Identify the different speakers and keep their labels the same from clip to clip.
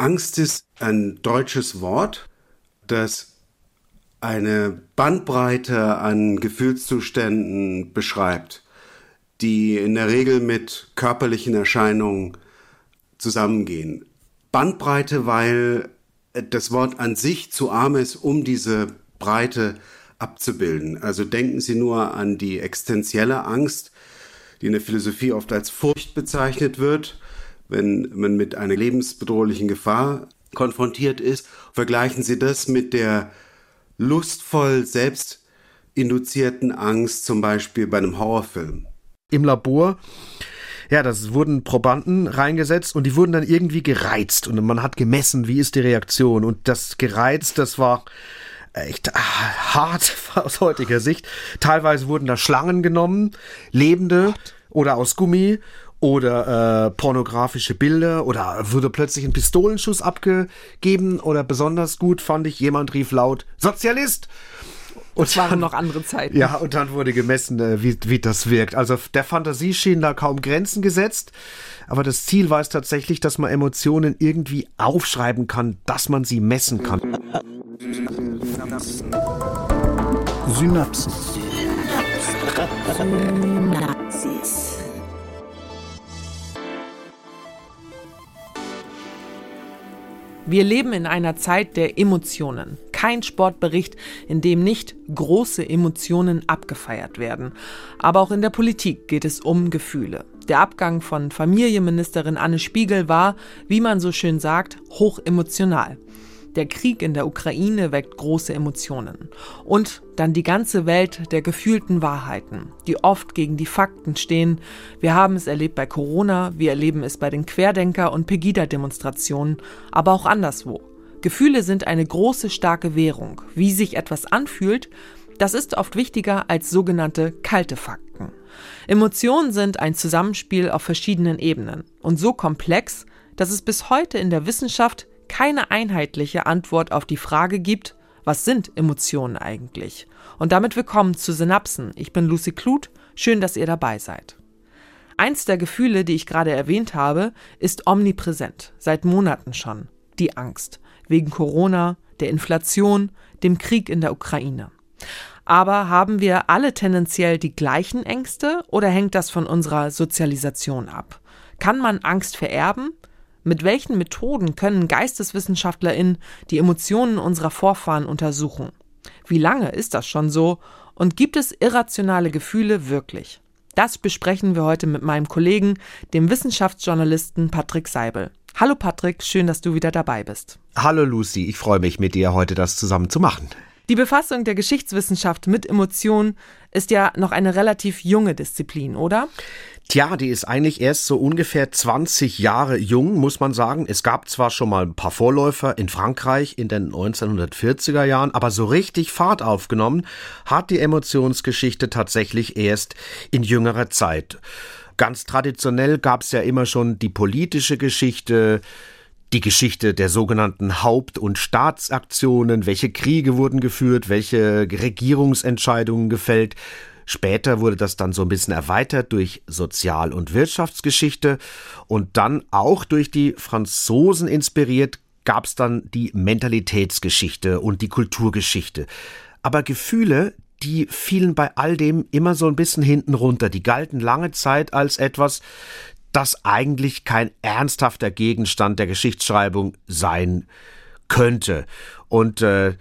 Speaker 1: Angst ist ein deutsches Wort, das eine Bandbreite an Gefühlszuständen beschreibt, die in der Regel mit körperlichen Erscheinungen zusammengehen. Bandbreite, weil das Wort an sich zu arm ist, um diese Breite abzubilden. Also denken Sie nur an die existenzielle Angst, die in der Philosophie oft als Furcht bezeichnet wird, wenn man mit einer lebensbedrohlichen Gefahr konfrontiert ist. Vergleichen Sie das mit der lustvoll selbst induzierten Angst, zum Beispiel bei einem Horrorfilm.
Speaker 2: Im Labor ja, das wurden Probanden reingesetzt und die wurden dann irgendwie gereizt und man hat gemessen, wie ist die Reaktion und das gereizt, das war echt ah, hart aus heutiger Sicht. Teilweise wurden da Schlangen genommen, lebende oder aus Gummi oder äh, pornografische Bilder oder wurde plötzlich ein Pistolenschuss abgegeben oder besonders gut fand ich, jemand rief laut Sozialist
Speaker 3: und es waren noch andere Zeiten.
Speaker 2: Ja, und dann wurde gemessen, äh, wie, wie das wirkt. Also der Fantasie schienen da kaum Grenzen gesetzt. Aber das Ziel war es tatsächlich, dass man Emotionen irgendwie aufschreiben kann, dass man sie messen kann.
Speaker 4: Synapsen. Synapsen. Synapsis.
Speaker 3: Wir leben in einer Zeit der Emotionen. Kein Sportbericht, in dem nicht große Emotionen abgefeiert werden. Aber auch in der Politik geht es um Gefühle. Der Abgang von Familienministerin Anne Spiegel war, wie man so schön sagt, hoch emotional. Der Krieg in der Ukraine weckt große Emotionen. Und dann die ganze Welt der gefühlten Wahrheiten, die oft gegen die Fakten stehen. Wir haben es erlebt bei Corona, wir erleben es bei den Querdenker- und Pegida-Demonstrationen, aber auch anderswo. Gefühle sind eine große, starke Währung. Wie sich etwas anfühlt, das ist oft wichtiger als sogenannte kalte Fakten. Emotionen sind ein Zusammenspiel auf verschiedenen Ebenen und so komplex, dass es bis heute in der Wissenschaft keine einheitliche Antwort auf die Frage gibt, was sind Emotionen eigentlich? Und damit willkommen zu Synapsen. Ich bin Lucy Kluth. Schön, dass ihr dabei seid. Eins der Gefühle, die ich gerade erwähnt habe, ist omnipräsent, seit Monaten schon. Die Angst. Wegen Corona, der Inflation, dem Krieg in der Ukraine. Aber haben wir alle tendenziell die gleichen Ängste oder hängt das von unserer Sozialisation ab? Kann man Angst vererben? Mit welchen Methoden können GeisteswissenschaftlerInnen die Emotionen unserer Vorfahren untersuchen? Wie lange ist das schon so? Und gibt es irrationale Gefühle wirklich? Das besprechen wir heute mit meinem Kollegen, dem Wissenschaftsjournalisten Patrick Seibel. Hallo Patrick, schön, dass du wieder dabei bist.
Speaker 2: Hallo Lucy, ich freue mich mit dir heute das zusammen zu machen.
Speaker 3: Die Befassung der Geschichtswissenschaft mit Emotionen ist ja noch eine relativ junge Disziplin, oder?
Speaker 2: Tja, die ist eigentlich erst so ungefähr 20 Jahre jung, muss man sagen. Es gab zwar schon mal ein paar Vorläufer in Frankreich in den 1940er Jahren, aber so richtig Fahrt aufgenommen hat die Emotionsgeschichte tatsächlich erst in jüngerer Zeit. Ganz traditionell gab es ja immer schon die politische Geschichte, die Geschichte der sogenannten Haupt- und Staatsaktionen, welche Kriege wurden geführt, welche Regierungsentscheidungen gefällt. Später wurde das dann so ein bisschen erweitert durch Sozial- und Wirtschaftsgeschichte und dann auch durch die Franzosen inspiriert gab es dann die Mentalitätsgeschichte und die Kulturgeschichte. Aber Gefühle, die fielen bei all dem immer so ein bisschen hinten runter. Die galten lange Zeit als etwas, das eigentlich kein ernsthafter Gegenstand der Geschichtsschreibung sein könnte. Und äh,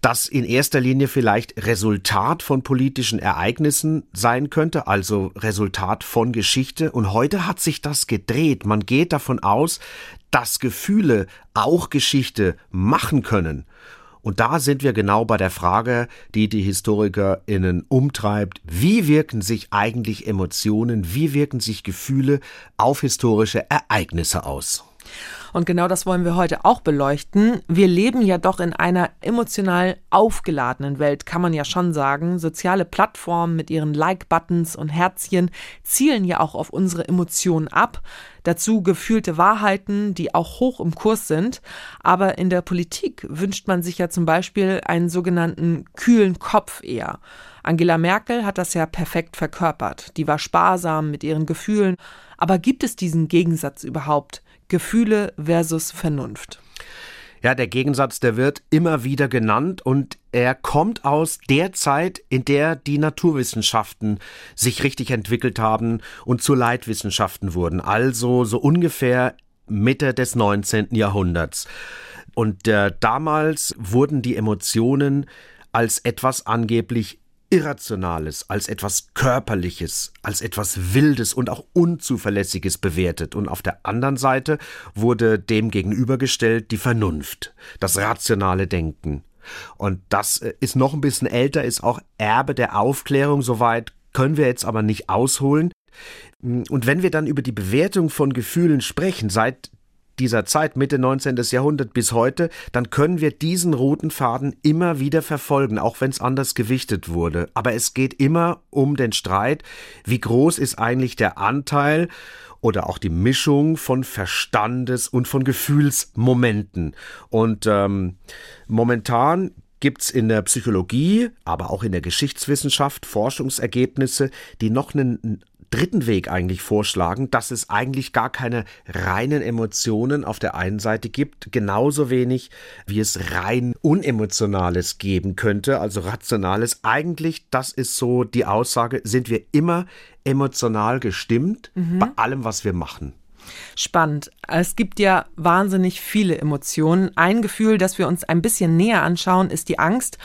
Speaker 2: das in erster Linie vielleicht Resultat von politischen Ereignissen sein könnte, also Resultat von Geschichte. Und heute hat sich das gedreht. Man geht davon aus, dass Gefühle auch Geschichte machen können. Und da sind wir genau bei der Frage, die die HistorikerInnen umtreibt. Wie wirken sich eigentlich Emotionen, wie wirken sich Gefühle auf historische Ereignisse aus?
Speaker 3: Und genau das wollen wir heute auch beleuchten. Wir leben ja doch in einer emotional aufgeladenen Welt, kann man ja schon sagen. Soziale Plattformen mit ihren Like-Buttons und Herzchen zielen ja auch auf unsere Emotionen ab. Dazu gefühlte Wahrheiten, die auch hoch im Kurs sind. Aber in der Politik wünscht man sich ja zum Beispiel einen sogenannten kühlen Kopf eher. Angela Merkel hat das ja perfekt verkörpert. Die war sparsam mit ihren Gefühlen. Aber gibt es diesen Gegensatz überhaupt? Gefühle versus Vernunft.
Speaker 2: Ja, der Gegensatz, der wird immer wieder genannt und er kommt aus der Zeit, in der die Naturwissenschaften sich richtig entwickelt haben und zu Leitwissenschaften wurden, also so ungefähr Mitte des 19. Jahrhunderts. Und äh, damals wurden die Emotionen als etwas angeblich Irrationales, als etwas Körperliches, als etwas Wildes und auch Unzuverlässiges bewertet. Und auf der anderen Seite wurde dem gegenübergestellt die Vernunft, das rationale Denken. Und das äh, ist noch ein bisschen älter, ist auch Erbe der Aufklärung, soweit können wir jetzt aber nicht ausholen. Und wenn wir dann über die Bewertung von Gefühlen sprechen, seit dieser Zeit, Mitte 19. Jahrhundert bis heute, dann können wir diesen roten Faden immer wieder verfolgen, auch wenn es anders gewichtet wurde. Aber es geht immer um den Streit, wie groß ist eigentlich der Anteil oder auch die Mischung von Verstandes- und von Gefühlsmomenten. Und ähm, momentan gibt's in der Psychologie, aber auch in der Geschichtswissenschaft Forschungsergebnisse, die noch einen dritten Weg eigentlich vorschlagen, dass es eigentlich gar keine reinen Emotionen auf der einen Seite gibt, genauso wenig wie es rein unemotionales geben könnte, also rationales. Eigentlich, das ist so die Aussage, sind wir immer emotional gestimmt mhm. bei allem, was wir machen.
Speaker 3: Spannend. Es gibt ja wahnsinnig viele Emotionen. Ein Gefühl, das wir uns ein bisschen näher anschauen, ist die Angst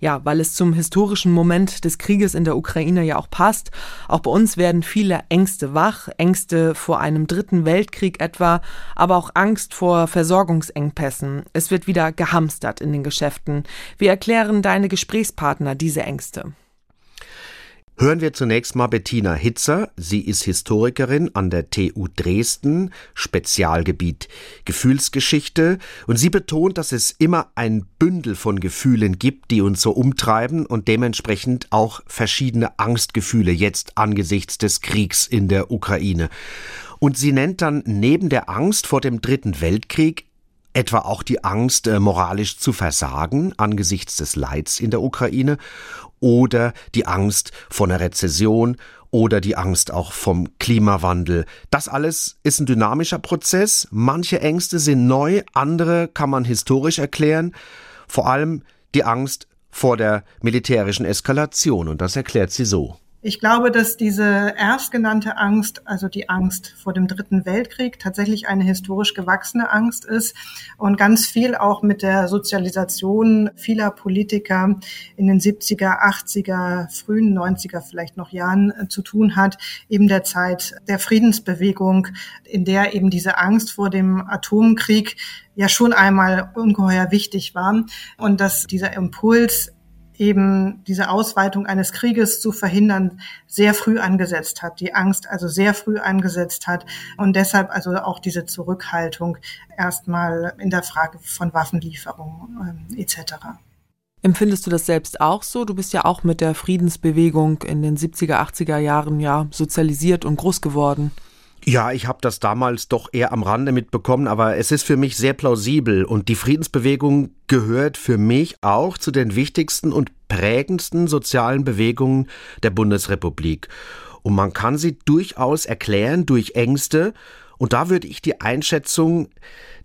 Speaker 3: ja, weil es zum historischen Moment des Krieges in der Ukraine ja auch passt. Auch bei uns werden viele Ängste wach, Ängste vor einem dritten Weltkrieg etwa, aber auch Angst vor Versorgungsengpässen. Es wird wieder gehamstert in den Geschäften. Wie erklären deine Gesprächspartner diese Ängste?
Speaker 2: Hören wir zunächst mal Bettina Hitzer. Sie ist Historikerin an der TU Dresden, Spezialgebiet Gefühlsgeschichte. Und sie betont, dass es immer ein Bündel von Gefühlen gibt, die uns so umtreiben und dementsprechend auch verschiedene Angstgefühle jetzt angesichts des Kriegs in der Ukraine. Und sie nennt dann neben der Angst vor dem Dritten Weltkrieg etwa auch die Angst, äh, moralisch zu versagen angesichts des Leids in der Ukraine oder die Angst vor einer Rezession oder die Angst auch vom Klimawandel. Das alles ist ein dynamischer Prozess. Manche Ängste sind neu, andere kann man historisch erklären. Vor allem die Angst vor der militärischen Eskalation. Und das erklärt sie so.
Speaker 5: Ich glaube, dass diese erstgenannte Angst, also die Angst vor dem Dritten Weltkrieg, tatsächlich eine historisch gewachsene Angst ist und ganz viel auch mit der Sozialisation vieler Politiker in den 70er, 80er, frühen 90er vielleicht noch Jahren äh, zu tun hat, eben der Zeit der Friedensbewegung, in der eben diese Angst vor dem Atomkrieg ja schon einmal ungeheuer wichtig war und dass dieser Impuls eben diese Ausweitung eines Krieges zu verhindern, sehr früh angesetzt hat, die Angst also sehr früh angesetzt hat und deshalb also auch diese Zurückhaltung erstmal in der Frage von Waffenlieferungen äh, etc.
Speaker 3: Empfindest du das selbst auch so? Du bist ja auch mit der Friedensbewegung in den 70er, 80er Jahren ja sozialisiert und groß geworden.
Speaker 2: Ja, ich habe das damals doch eher am Rande mitbekommen, aber es ist für mich sehr plausibel und die Friedensbewegung gehört für mich auch zu den wichtigsten und prägendsten sozialen Bewegungen der Bundesrepublik. Und man kann sie durchaus erklären durch Ängste, und da würde ich die Einschätzung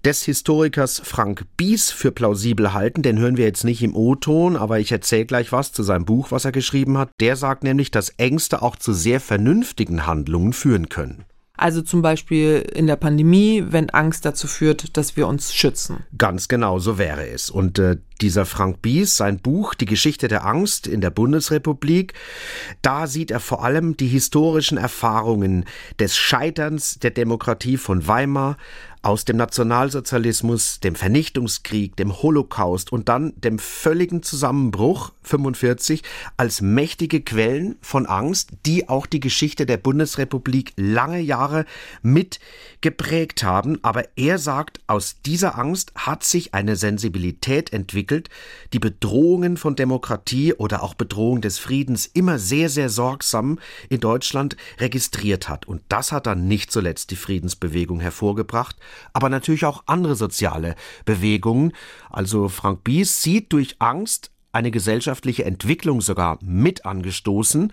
Speaker 2: des Historikers Frank Bies für plausibel halten, den hören wir jetzt nicht im O-Ton, aber ich erzähle gleich was zu seinem Buch, was er geschrieben hat. Der sagt nämlich, dass Ängste auch zu sehr vernünftigen Handlungen führen können.
Speaker 3: Also zum Beispiel in der Pandemie, wenn Angst dazu führt, dass wir uns schützen.
Speaker 2: Ganz genau, so wäre es. Und äh, dieser Frank Bies, sein Buch Die Geschichte der Angst in der Bundesrepublik, da sieht er vor allem die historischen Erfahrungen des Scheiterns der Demokratie von Weimar, aus dem Nationalsozialismus, dem Vernichtungskrieg, dem Holocaust und dann dem völligen Zusammenbruch 45 als mächtige Quellen von Angst, die auch die Geschichte der Bundesrepublik lange Jahre mit geprägt haben. Aber er sagt, aus dieser Angst hat sich eine Sensibilität entwickelt, die Bedrohungen von Demokratie oder auch Bedrohung des Friedens immer sehr, sehr sorgsam in Deutschland registriert hat. Und das hat dann nicht zuletzt die Friedensbewegung hervorgebracht, aber natürlich auch andere soziale Bewegungen. Also Frank Bies sieht durch Angst eine gesellschaftliche Entwicklung sogar mit angestoßen.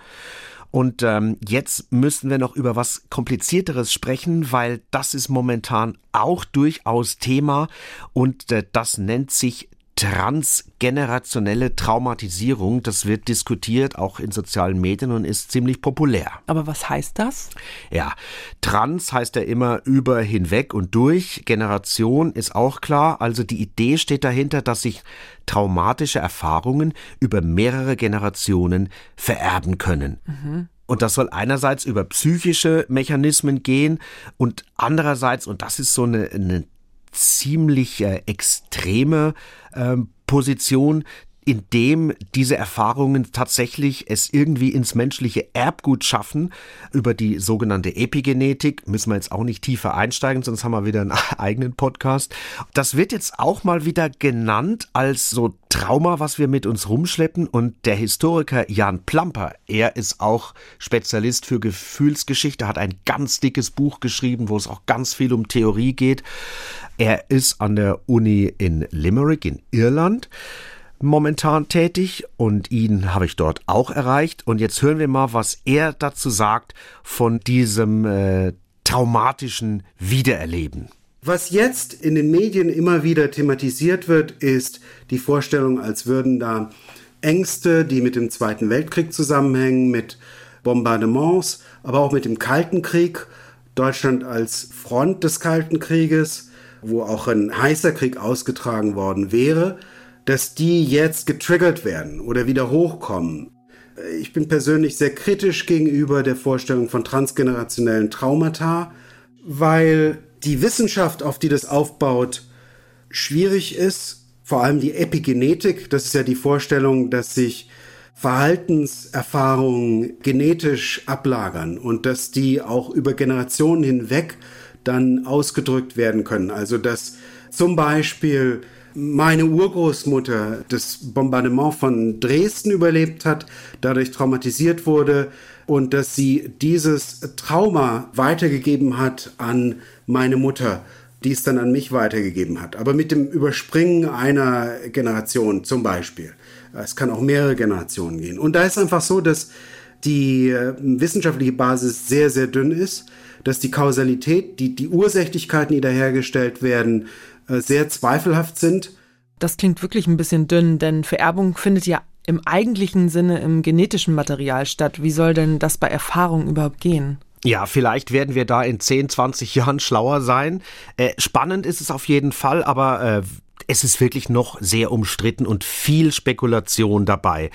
Speaker 2: Und ähm, jetzt müssen wir noch über was Komplizierteres sprechen, weil das ist momentan auch durchaus Thema und äh, das nennt sich transgenerationelle Traumatisierung. Das wird diskutiert, auch in sozialen Medien und ist ziemlich populär.
Speaker 3: Aber was heißt das?
Speaker 2: Ja, trans heißt ja immer über, hinweg und durch. Generation ist auch klar. Also die Idee steht dahinter, dass sich traumatische Erfahrungen über mehrere Generationen vererben können. Mhm. Und das soll einerseits über psychische Mechanismen gehen und andererseits, und das ist so eine, eine ziemlich äh, extreme ähm, Position, in dem diese Erfahrungen tatsächlich es irgendwie ins menschliche Erbgut schaffen. Über die sogenannte Epigenetik müssen wir jetzt auch nicht tiefer einsteigen, sonst haben wir wieder einen eigenen Podcast. Das wird jetzt auch mal wieder genannt als so Trauma, was wir mit uns rumschleppen. Und der Historiker Jan Plamper, er ist auch Spezialist für Gefühlsgeschichte, hat ein ganz dickes Buch geschrieben, wo es auch ganz viel um Theorie geht. Er ist an der Uni in Limerick in Irland momentan tätig und ihn habe ich dort auch erreicht. Und jetzt hören wir mal, was er dazu sagt von diesem äh, traumatischen Wiedererleben.
Speaker 1: Was jetzt in den Medien immer wieder thematisiert wird, ist die Vorstellung, als würden da Ängste, die mit dem Zweiten Weltkrieg zusammenhängen, mit Bombardements, aber auch mit dem Kalten Krieg, Deutschland als Front des Kalten Krieges, wo auch ein heißer Krieg ausgetragen worden wäre, dass die jetzt getriggert werden oder wieder hochkommen. Ich bin persönlich sehr kritisch gegenüber der Vorstellung von transgenerationellen Traumata, weil die Wissenschaft, auf die das aufbaut, schwierig ist. Vor allem die Epigenetik, das ist ja die Vorstellung, dass sich Verhaltenserfahrungen genetisch ablagern und dass die auch über Generationen hinweg dann ausgedrückt werden können. Also dass zum Beispiel meine Urgroßmutter das Bombardement von Dresden überlebt hat, dadurch traumatisiert wurde und dass sie dieses Trauma weitergegeben hat an meine Mutter, die es dann an mich weitergegeben hat. Aber mit dem Überspringen einer Generation zum Beispiel. Es kann auch mehrere Generationen gehen. Und da ist einfach so, dass die äh, wissenschaftliche Basis sehr, sehr dünn ist, dass die Kausalität, die, die Ursächlichkeiten, die da hergestellt werden, sehr zweifelhaft sind.
Speaker 3: Das klingt wirklich ein bisschen dünn, denn Vererbung findet ja im eigentlichen Sinne im genetischen Material statt. Wie soll denn das bei Erfahrung überhaupt gehen?
Speaker 2: Ja, vielleicht werden wir da in 10, 20 Jahren schlauer sein. Äh, spannend ist es auf jeden Fall, aber äh, es ist wirklich noch sehr umstritten und viel Spekulation dabei.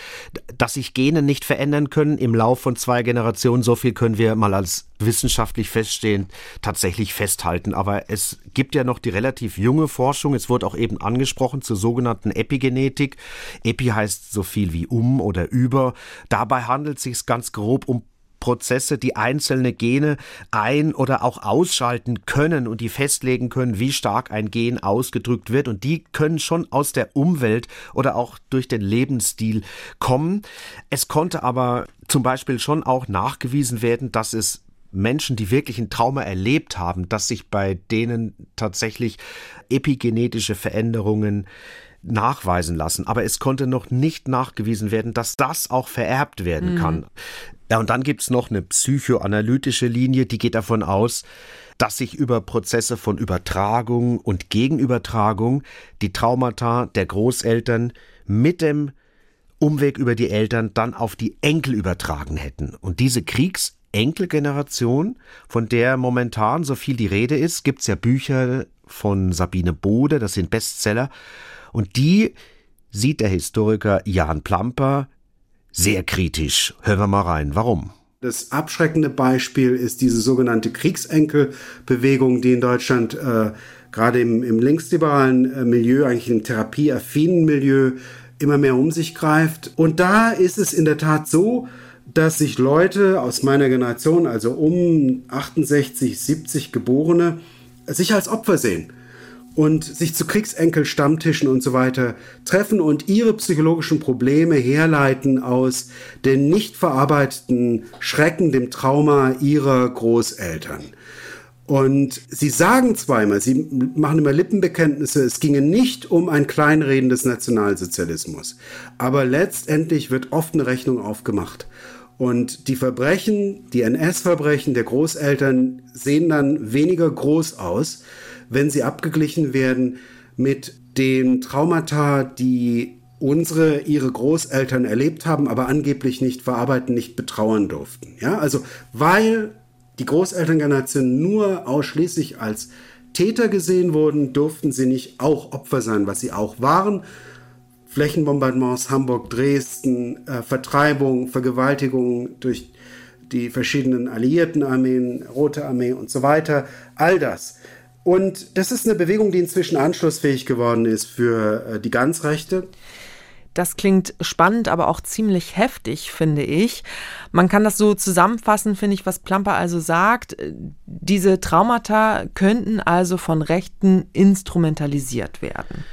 Speaker 2: Dass sich Gene nicht verändern können im Lauf von zwei Generationen, so viel können wir mal als wissenschaftlich feststehend tatsächlich festhalten. Aber es gibt ja noch die relativ junge Forschung. Es wurde auch eben angesprochen zur sogenannten Epigenetik. Epi heißt so viel wie um oder über. Dabei handelt es sich ganz grob um Prozesse, die einzelne Gene ein- oder auch ausschalten können und die festlegen können, wie stark ein Gen ausgedrückt wird. Und die können schon aus der Umwelt oder auch durch den Lebensstil kommen. Es konnte aber zum Beispiel schon auch nachgewiesen werden, dass es Menschen, die wirklich ein Trauma erlebt haben, dass sich bei denen tatsächlich epigenetische Veränderungen nachweisen lassen. Aber es konnte noch nicht nachgewiesen werden, dass das auch vererbt werden mhm. kann. Ja, und dann gibt's noch eine psychoanalytische Linie, die geht davon aus, dass sich über Prozesse von Übertragung und Gegenübertragung die Traumata der Großeltern mit dem Umweg über die Eltern dann auf die Enkel übertragen hätten. Und diese Kriegsenkelgeneration, von der momentan so viel die Rede ist, gibt's ja Bücher von Sabine Bode, das sind Bestseller, und die sieht der Historiker Jan Plamper sehr kritisch. Hören wir mal rein. Warum?
Speaker 1: Das abschreckende Beispiel ist diese sogenannte Kriegsenkelbewegung, die in Deutschland äh, gerade im, im linksliberalen äh, Milieu, eigentlich im therapieaffinen Milieu, immer mehr um sich greift. Und da ist es in der Tat so, dass sich Leute aus meiner Generation, also um 68, 70 Geborene, sich als Opfer sehen und sich zu Kriegsenkel-Stammtischen und so weiter treffen und ihre psychologischen Probleme herleiten aus den nicht verarbeiteten Schrecken, dem Trauma ihrer Großeltern. Und sie sagen zweimal, sie machen immer Lippenbekenntnisse, es ginge nicht um ein Kleinreden des Nationalsozialismus. Aber letztendlich wird oft eine Rechnung aufgemacht. Und die Verbrechen, die NS-Verbrechen der Großeltern sehen dann weniger groß aus, wenn sie abgeglichen werden mit den Traumata, die unsere, ihre Großeltern erlebt haben, aber angeblich nicht verarbeiten, nicht betrauern durften. Ja, also weil die Großelterngeneration nur ausschließlich als Täter gesehen wurden, durften sie nicht auch Opfer sein, was sie auch waren. Flächenbombardements, Hamburg, Dresden, äh, Vertreibung, Vergewaltigung durch die verschiedenen alliierten Armeen, Rote Armee und so weiter. All das. Und das ist eine Bewegung, die inzwischen anschlussfähig geworden ist für äh, die Ganzrechte.
Speaker 3: Das klingt spannend, aber auch ziemlich heftig, finde ich. Man kann das so zusammenfassen, finde ich, was Plamper also sagt. Diese Traumata könnten also von Rechten instrumentalisiert werden.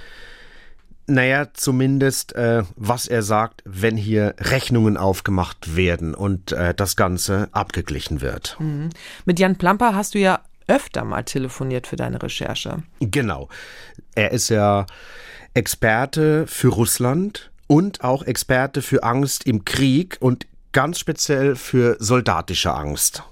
Speaker 2: Naja, zumindest, äh, was er sagt, wenn hier Rechnungen aufgemacht werden und äh, das Ganze abgeglichen wird.
Speaker 3: Mhm. Mit Jan Plamper hast du ja öfter mal telefoniert für deine Recherche.
Speaker 2: Genau. Er ist ja Experte für Russland und auch Experte für Angst im Krieg und ganz speziell für soldatische Angst.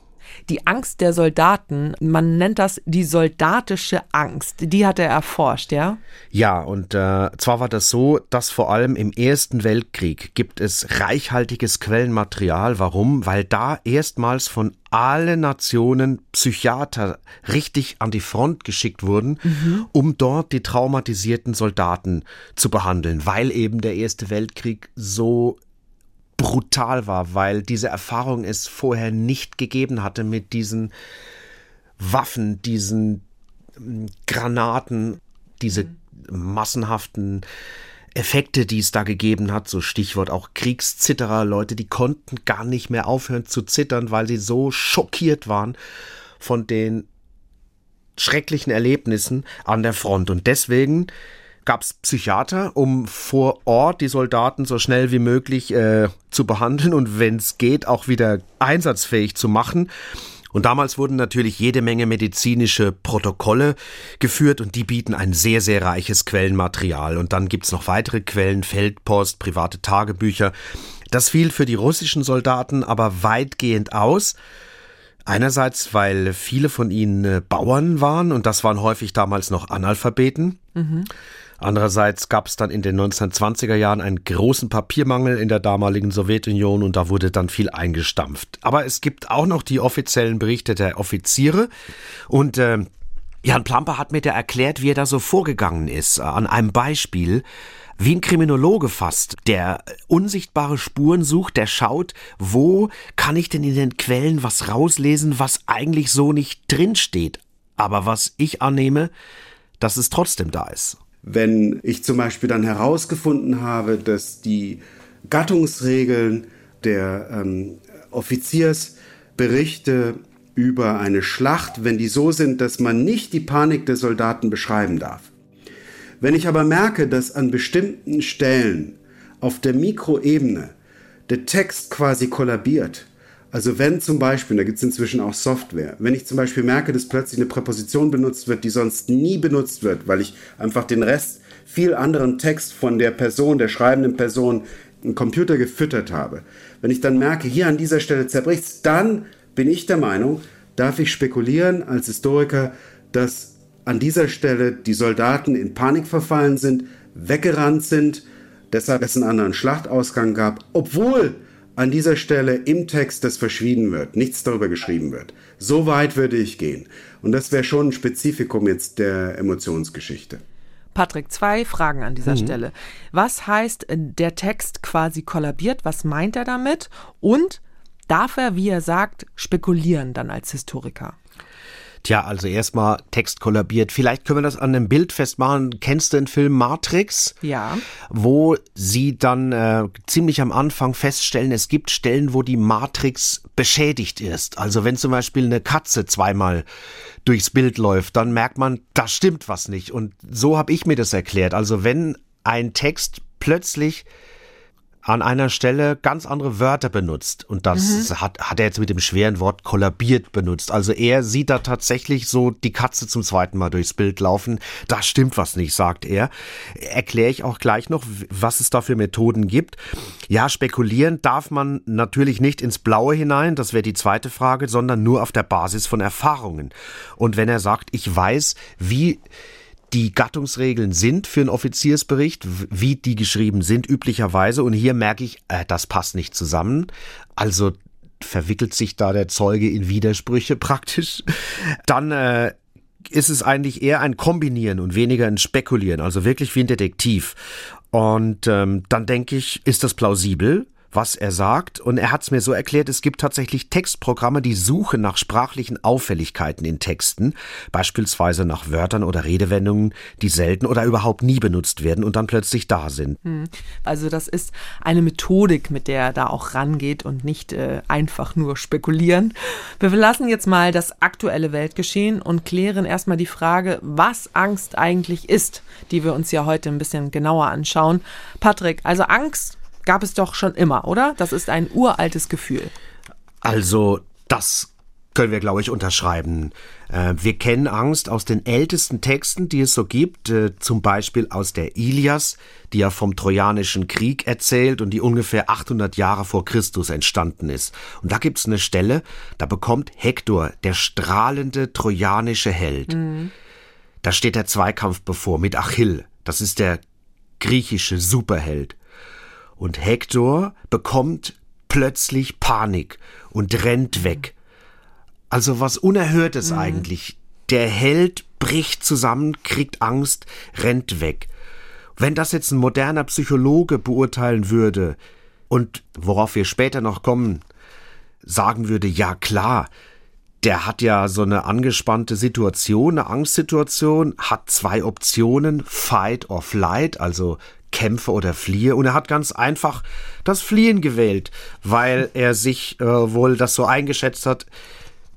Speaker 3: Die Angst der Soldaten, man nennt das die soldatische Angst, die hat er erforscht, ja?
Speaker 2: Ja, und äh, zwar war das so, dass vor allem im Ersten Weltkrieg gibt es reichhaltiges Quellenmaterial. Warum? Weil da erstmals von allen Nationen Psychiater richtig an die Front geschickt wurden, mhm. um dort die traumatisierten Soldaten zu behandeln, weil eben der Erste Weltkrieg so brutal war, weil diese Erfahrung es vorher nicht gegeben hatte mit diesen Waffen, diesen hm, Granaten, diese mhm. massenhaften Effekte, die es da gegeben hat, so Stichwort auch Kriegszitterer, Leute, die konnten gar nicht mehr aufhören zu zittern, weil sie so schockiert waren von den schrecklichen Erlebnissen an der Front. Und deswegen gab es Psychiater, um vor Ort die Soldaten so schnell wie möglich äh, zu behandeln und wenn es geht, auch wieder einsatzfähig zu machen. Und damals wurden natürlich jede Menge medizinische Protokolle geführt und die bieten ein sehr, sehr reiches Quellenmaterial. Und dann gibt's noch weitere Quellen, Feldpost, private Tagebücher. Das fiel für die russischen Soldaten aber weitgehend aus. Einerseits, weil viele von ihnen äh, Bauern waren und das waren häufig damals noch Analphabeten. Mhm. Andererseits gab es dann in den 1920er Jahren einen großen Papiermangel in der damaligen Sowjetunion und da wurde dann viel eingestampft. Aber es gibt auch noch die offiziellen Berichte der Offiziere und äh, Jan Plamper hat mir da erklärt, wie er da so vorgegangen ist, äh, an einem Beispiel wie ein Kriminologe fast, der unsichtbare Spuren sucht, der schaut, wo kann ich denn in den Quellen was rauslesen, was eigentlich so nicht drinsteht, aber was ich annehme, dass es trotzdem da ist.
Speaker 1: Wenn ich zum Beispiel dann herausgefunden habe, dass die Gattungsregeln der ähm, Offiziersberichte über eine Schlacht, wenn die so sind, dass man nicht die Panik der Soldaten beschreiben darf. Wenn ich aber merke, dass an bestimmten Stellen auf der Mikroebene der Text quasi kollabiert, also wenn zum Beispiel, da gibt es inzwischen auch Software, wenn ich zum Beispiel merke, dass plötzlich eine Präposition benutzt wird, die sonst nie benutzt wird, weil ich einfach den Rest viel anderen Text von der Person, der schreibenden Person, im Computer gefüttert habe, wenn ich dann merke, hier an dieser Stelle zerbricht dann bin ich der Meinung, darf ich spekulieren als Historiker, dass an dieser Stelle die Soldaten in Panik verfallen sind, weggerannt sind, deshalb es einen anderen Schlachtausgang gab, obwohl an dieser Stelle im Text das verschwiegen wird, nichts darüber geschrieben wird. So weit würde ich gehen. Und das wäre schon ein Spezifikum jetzt der Emotionsgeschichte.
Speaker 3: Patrick, zwei Fragen an dieser mhm. Stelle. Was heißt, der Text quasi kollabiert? Was meint er damit? Und darf er, wie er sagt, spekulieren dann als Historiker?
Speaker 2: Tja, also erstmal Text kollabiert. Vielleicht können wir das an einem Bild festmachen. Kennst du den Film Matrix?
Speaker 3: Ja.
Speaker 2: Wo sie dann äh, ziemlich am Anfang feststellen, es gibt Stellen, wo die Matrix beschädigt ist. Also wenn zum Beispiel eine Katze zweimal durchs Bild läuft, dann merkt man, da stimmt was nicht. Und so habe ich mir das erklärt. Also wenn ein Text plötzlich an einer Stelle ganz andere Wörter benutzt. Und das mhm. hat, hat er jetzt mit dem schweren Wort kollabiert benutzt. Also er sieht da tatsächlich so die Katze zum zweiten Mal durchs Bild laufen. Da stimmt was nicht, sagt er. Erkläre ich auch gleich noch, was es da für Methoden gibt. Ja, spekulieren darf man natürlich nicht ins Blaue hinein, das wäre die zweite Frage, sondern nur auf der Basis von Erfahrungen. Und wenn er sagt, ich weiß, wie die Gattungsregeln sind für einen Offiziersbericht, wie die geschrieben sind üblicherweise. Und hier merke ich, äh, das passt nicht zusammen. Also verwickelt sich da der Zeuge in Widersprüche praktisch. Dann äh, ist es eigentlich eher ein Kombinieren und weniger ein Spekulieren, also wirklich wie ein Detektiv. Und ähm, dann denke ich, ist das plausibel? Was er sagt. Und er hat es mir so erklärt, es gibt tatsächlich Textprogramme, die suchen nach sprachlichen Auffälligkeiten in Texten, beispielsweise nach Wörtern oder Redewendungen, die selten oder überhaupt nie benutzt werden und dann plötzlich da sind. Hm.
Speaker 3: Also das ist eine Methodik, mit der er da auch rangeht und nicht äh, einfach nur spekulieren. Wir verlassen jetzt mal das aktuelle Weltgeschehen und klären erstmal die Frage, was Angst eigentlich ist, die wir uns ja heute ein bisschen genauer anschauen. Patrick, also Angst gab es doch schon immer, oder? Das ist ein uraltes Gefühl.
Speaker 2: Also, das können wir, glaube ich, unterschreiben. Äh, wir kennen Angst aus den ältesten Texten, die es so gibt, äh, zum Beispiel aus der Ilias, die ja vom Trojanischen Krieg erzählt und die ungefähr 800 Jahre vor Christus entstanden ist. Und da gibt es eine Stelle, da bekommt Hektor, der strahlende trojanische Held, mhm. da steht der Zweikampf bevor mit Achill. Das ist der griechische Superheld. Und Hektor bekommt plötzlich Panik und rennt weg. Also was Unerhörtes mhm. eigentlich. Der Held bricht zusammen, kriegt Angst, rennt weg. Wenn das jetzt ein moderner Psychologe beurteilen würde und worauf wir später noch kommen, sagen würde, ja klar, der hat ja so eine angespannte Situation, eine Angstsituation, hat zwei Optionen, Fight or Flight, also kämpfe oder fliehe. Und er hat ganz einfach das Fliehen gewählt, weil er sich äh, wohl das so eingeschätzt hat,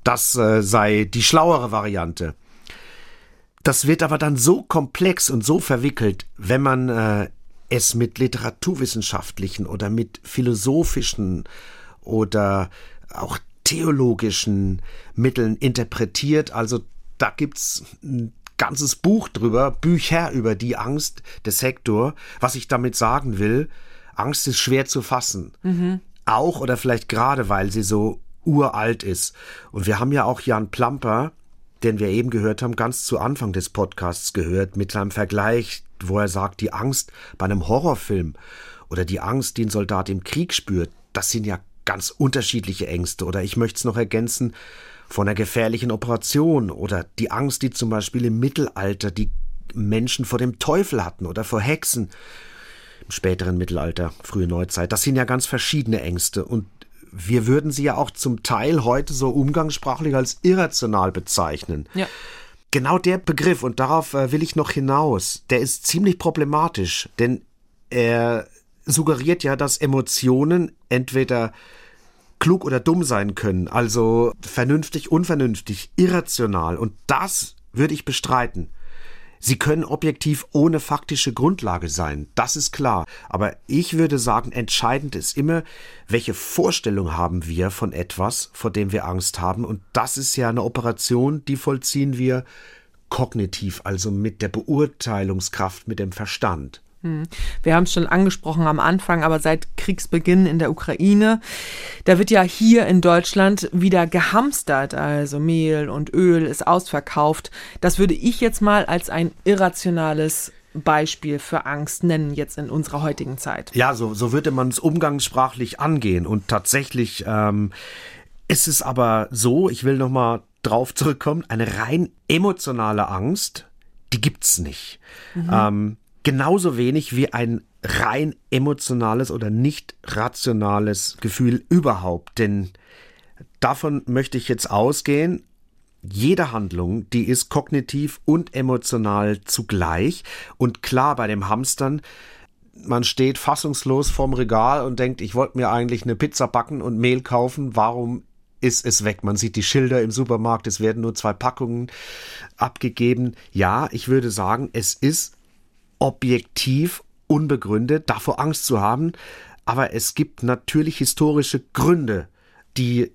Speaker 2: das äh, sei die schlauere Variante. Das wird aber dann so komplex und so verwickelt, wenn man äh, es mit literaturwissenschaftlichen oder mit philosophischen oder auch theologischen Mitteln interpretiert. Also da gibt's ganzes Buch drüber, Bücher über die Angst des Hektor. Was ich damit sagen will, Angst ist schwer zu fassen. Mhm. Auch oder vielleicht gerade, weil sie so uralt ist. Und wir haben ja auch Jan Plamper, den wir eben gehört haben, ganz zu Anfang des Podcasts gehört, mit seinem Vergleich, wo er sagt, die Angst bei einem Horrorfilm oder die Angst, die ein Soldat im Krieg spürt, das sind ja ganz unterschiedliche Ängste. Oder ich möchte es noch ergänzen, von einer gefährlichen Operation oder die Angst, die zum Beispiel im Mittelalter die Menschen vor dem Teufel hatten oder vor Hexen. Im späteren Mittelalter, frühe Neuzeit. Das sind ja ganz verschiedene Ängste und wir würden sie ja auch zum Teil heute so umgangssprachlich als irrational bezeichnen. Ja. Genau der Begriff, und darauf äh, will ich noch hinaus, der ist ziemlich problematisch, denn er suggeriert ja, dass Emotionen entweder klug oder dumm sein können, also vernünftig, unvernünftig, irrational. Und das würde ich bestreiten. Sie können objektiv ohne faktische Grundlage sein, das ist klar. Aber ich würde sagen, entscheidend ist immer, welche Vorstellung haben wir von etwas, vor dem wir Angst haben. Und das ist ja eine Operation, die vollziehen wir kognitiv, also mit der Beurteilungskraft, mit dem Verstand.
Speaker 3: Hm. Wir haben es schon angesprochen am Anfang, aber seit Kriegsbeginn in der Ukraine, da wird ja hier in Deutschland wieder gehamstert, also Mehl und Öl ist ausverkauft. Das würde ich jetzt mal als ein irrationales Beispiel für Angst nennen, jetzt in unserer heutigen Zeit.
Speaker 2: Ja, so, so würde man es umgangssprachlich angehen. Und tatsächlich ähm, ist es aber so, ich will nochmal drauf zurückkommen, eine rein emotionale Angst, die gibt's nicht. Mhm. Ähm, genauso wenig wie ein rein emotionales oder nicht rationales Gefühl überhaupt. Denn davon möchte ich jetzt ausgehen, jede Handlung, die ist kognitiv und emotional zugleich. Und klar, bei dem Hamstern, man steht fassungslos vorm Regal und denkt, ich wollte mir eigentlich eine Pizza backen und Mehl kaufen. Warum ist es weg? Man sieht die Schilder im Supermarkt, es werden nur zwei Packungen abgegeben. Ja, ich würde sagen, es ist objektiv unbegründet, davor Angst zu haben. aber es gibt natürlich historische Gründe, die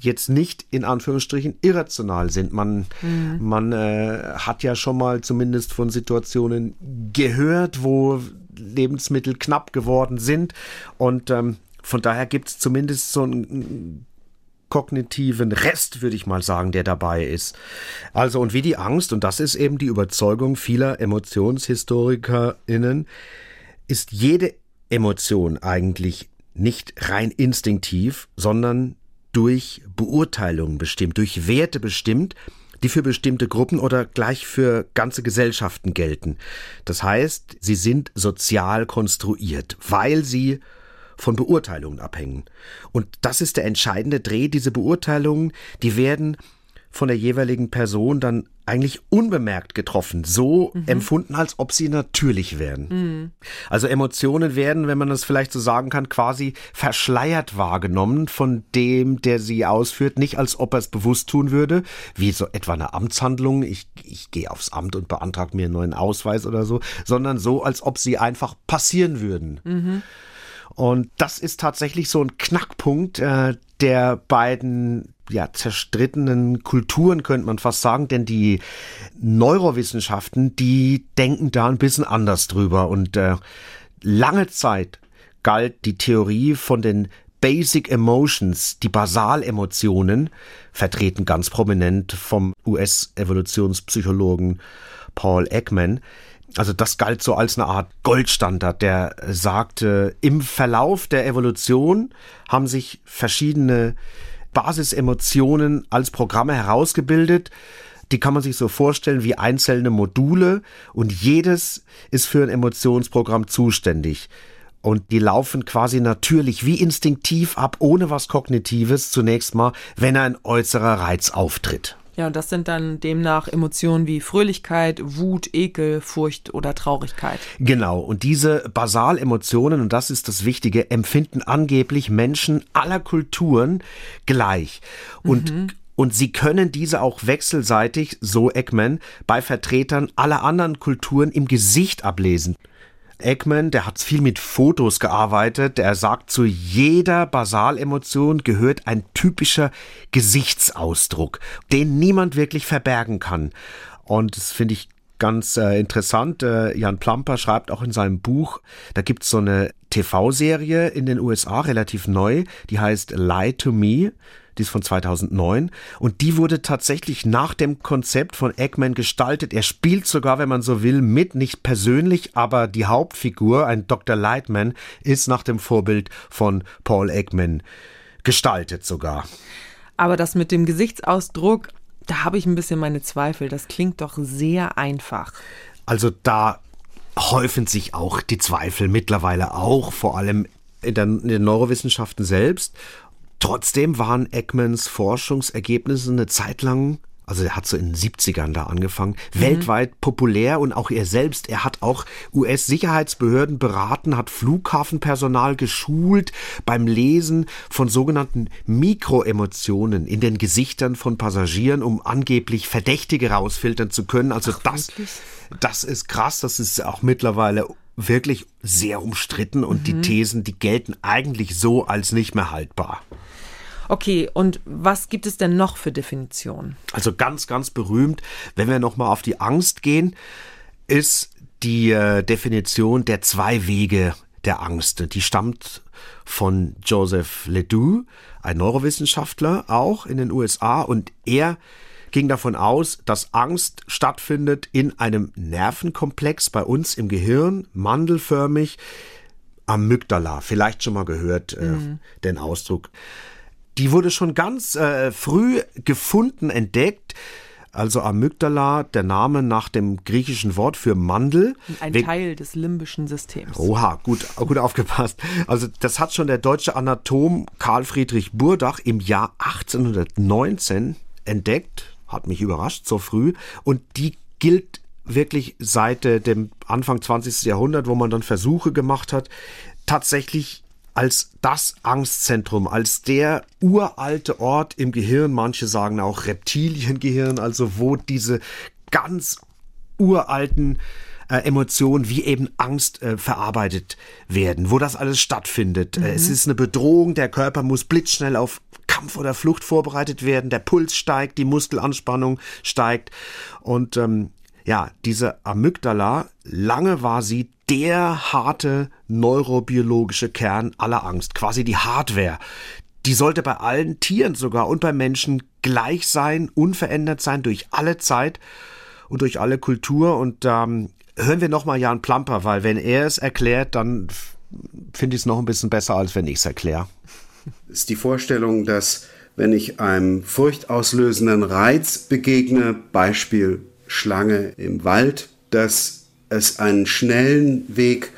Speaker 2: jetzt nicht in Anführungsstrichen irrational sind. Man, mhm. man äh, hat ja schon mal zumindest von Situationen gehört, wo Lebensmittel knapp geworden sind. Und ähm, von daher gibt es zumindest so einen kognitiven Rest, würde ich mal sagen, der dabei ist. Also, und wie die Angst, und das ist eben die Überzeugung vieler EmotionshistorikerInnen, ist jede Emotion eigentlich nicht rein instinktiv, sondern durch Beurteilungen bestimmt, durch Werte bestimmt, die für bestimmte Gruppen oder gleich für ganze Gesellschaften gelten. Das heißt, sie sind sozial konstruiert, weil sie von Beurteilungen abhängen. Und das ist der entscheidende Dreh. Diese Beurteilungen, die werden von der jeweiligen Person dann eigentlich unbemerkt getroffen, so mhm. empfunden, als ob sie natürlich wären. Mhm. Also Emotionen werden, wenn man das vielleicht so sagen kann, quasi verschleiert wahrgenommen von dem, der sie ausführt, nicht als ob er es bewusst tun würde, wie so etwa eine Amtshandlung, ich, ich gehe aufs Amt und beantrage mir einen neuen Ausweis oder so, sondern so, als ob sie einfach passieren würden. Mhm. Und das ist tatsächlich so ein Knackpunkt äh, der beiden ja, zerstrittenen Kulturen, könnte man fast sagen, denn die Neurowissenschaften, die denken da ein bisschen anders drüber. Und äh, lange Zeit galt die Theorie von den Basic Emotions, die Basalemotionen, vertreten ganz prominent vom US-Evolutionspsychologen Paul Ekman, also das galt so als eine Art Goldstandard, der sagte, im Verlauf der Evolution haben sich verschiedene Basisemotionen als Programme herausgebildet. Die kann man sich so vorstellen wie einzelne Module und jedes ist für ein Emotionsprogramm zuständig. Und die laufen quasi natürlich wie instinktiv ab, ohne was Kognitives zunächst mal, wenn ein äußerer Reiz auftritt.
Speaker 3: Ja, und das sind dann demnach Emotionen wie Fröhlichkeit, Wut, Ekel, Furcht oder Traurigkeit.
Speaker 2: Genau, und diese Basalemotionen, und das ist das Wichtige, empfinden angeblich Menschen aller Kulturen gleich. Und mhm. Und sie können diese auch wechselseitig, so Eckman, bei Vertretern aller anderen Kulturen im Gesicht ablesen. Eggman, der hat viel mit Fotos gearbeitet. Er sagt, zu jeder Basalemotion gehört ein typischer Gesichtsausdruck, den niemand wirklich verbergen kann. Und das finde ich ganz äh, interessant. Äh, Jan Plamper schreibt auch in seinem Buch, da gibt es so eine TV-Serie in den USA, relativ neu, die heißt Lie to Me die ist von 2009 und die wurde tatsächlich nach dem Konzept von Eggman gestaltet. Er spielt sogar, wenn man so will, mit, nicht persönlich, aber die Hauptfigur, ein Dr. Lightman, ist nach dem Vorbild von Paul Eggman gestaltet sogar.
Speaker 3: Aber das mit dem Gesichtsausdruck, da habe ich ein bisschen meine Zweifel. Das klingt doch sehr einfach.
Speaker 2: Also da häufen sich auch die Zweifel mittlerweile auch, vor allem in, den Neurowissenschaften selbst. Trotzdem waren Eggmans Forschungsergebnisse eine Zeit lang also er hat so in den 70ern da angefangen, mhm. weltweit populär und auch er selbst, er hat auch US-Sicherheitsbehörden beraten, hat Flughafenpersonal geschult beim Lesen von sogenannten Mikroemotionen in den Gesichtern von Passagieren, um angeblich Verdächtige rausfiltern zu können. Also Ach, das, das ist krass, das ist auch mittlerweile wirklich sehr umstritten und mhm. die Thesen, die gelten eigentlich so als nicht mehr haltbar.
Speaker 3: Okay, und was gibt es denn noch für Definitionen?
Speaker 2: Also ganz, ganz berühmt, wenn wir nochmal auf die Angst gehen, ist die äh, Definition der zwei Wege der Angst. Die stammt von Joseph Ledoux, ein Neurowissenschaftler, auch in den USA, und er ging davon aus, dass Angst stattfindet in einem Nervenkomplex bei uns im Gehirn, mandelförmig, Amygdala. Vielleicht schon mal gehört äh, mhm. den Ausdruck. Die wurde schon ganz äh, früh gefunden, entdeckt. Also Amygdala, der Name nach dem griechischen Wort für Mandel.
Speaker 3: Ein We Teil des limbischen Systems.
Speaker 2: Oha, gut, gut aufgepasst. Also das hat schon der deutsche Anatom Karl Friedrich Burdach im Jahr 1819 entdeckt hat mich überrascht, so früh. Und die gilt wirklich seit äh, dem Anfang 20. Jahrhundert, wo man dann Versuche gemacht hat, tatsächlich als das Angstzentrum, als der uralte Ort im Gehirn, manche sagen auch Reptiliengehirn, also wo diese ganz uralten äh, Emotionen wie eben Angst äh, verarbeitet werden, wo das alles stattfindet. Mhm. es ist eine Bedrohung, der Körper muss blitzschnell auf Kampf oder Flucht vorbereitet werden, der Puls steigt, die Muskelanspannung steigt und ähm, ja, diese Amygdala, lange war sie der harte neurobiologische Kern aller Angst, quasi die Hardware. Die sollte bei allen Tieren sogar und bei Menschen gleich sein, unverändert sein durch alle Zeit und durch alle Kultur. Und ähm, hören wir nochmal Jan Plamper, weil wenn er es erklärt, dann finde ich es noch ein bisschen besser, als wenn ich es erkläre.
Speaker 1: Ist die Vorstellung, dass wenn ich einem furchtauslösenden Reiz begegne, Beispiel Schlange im Wald, dass es einen schnellen Weg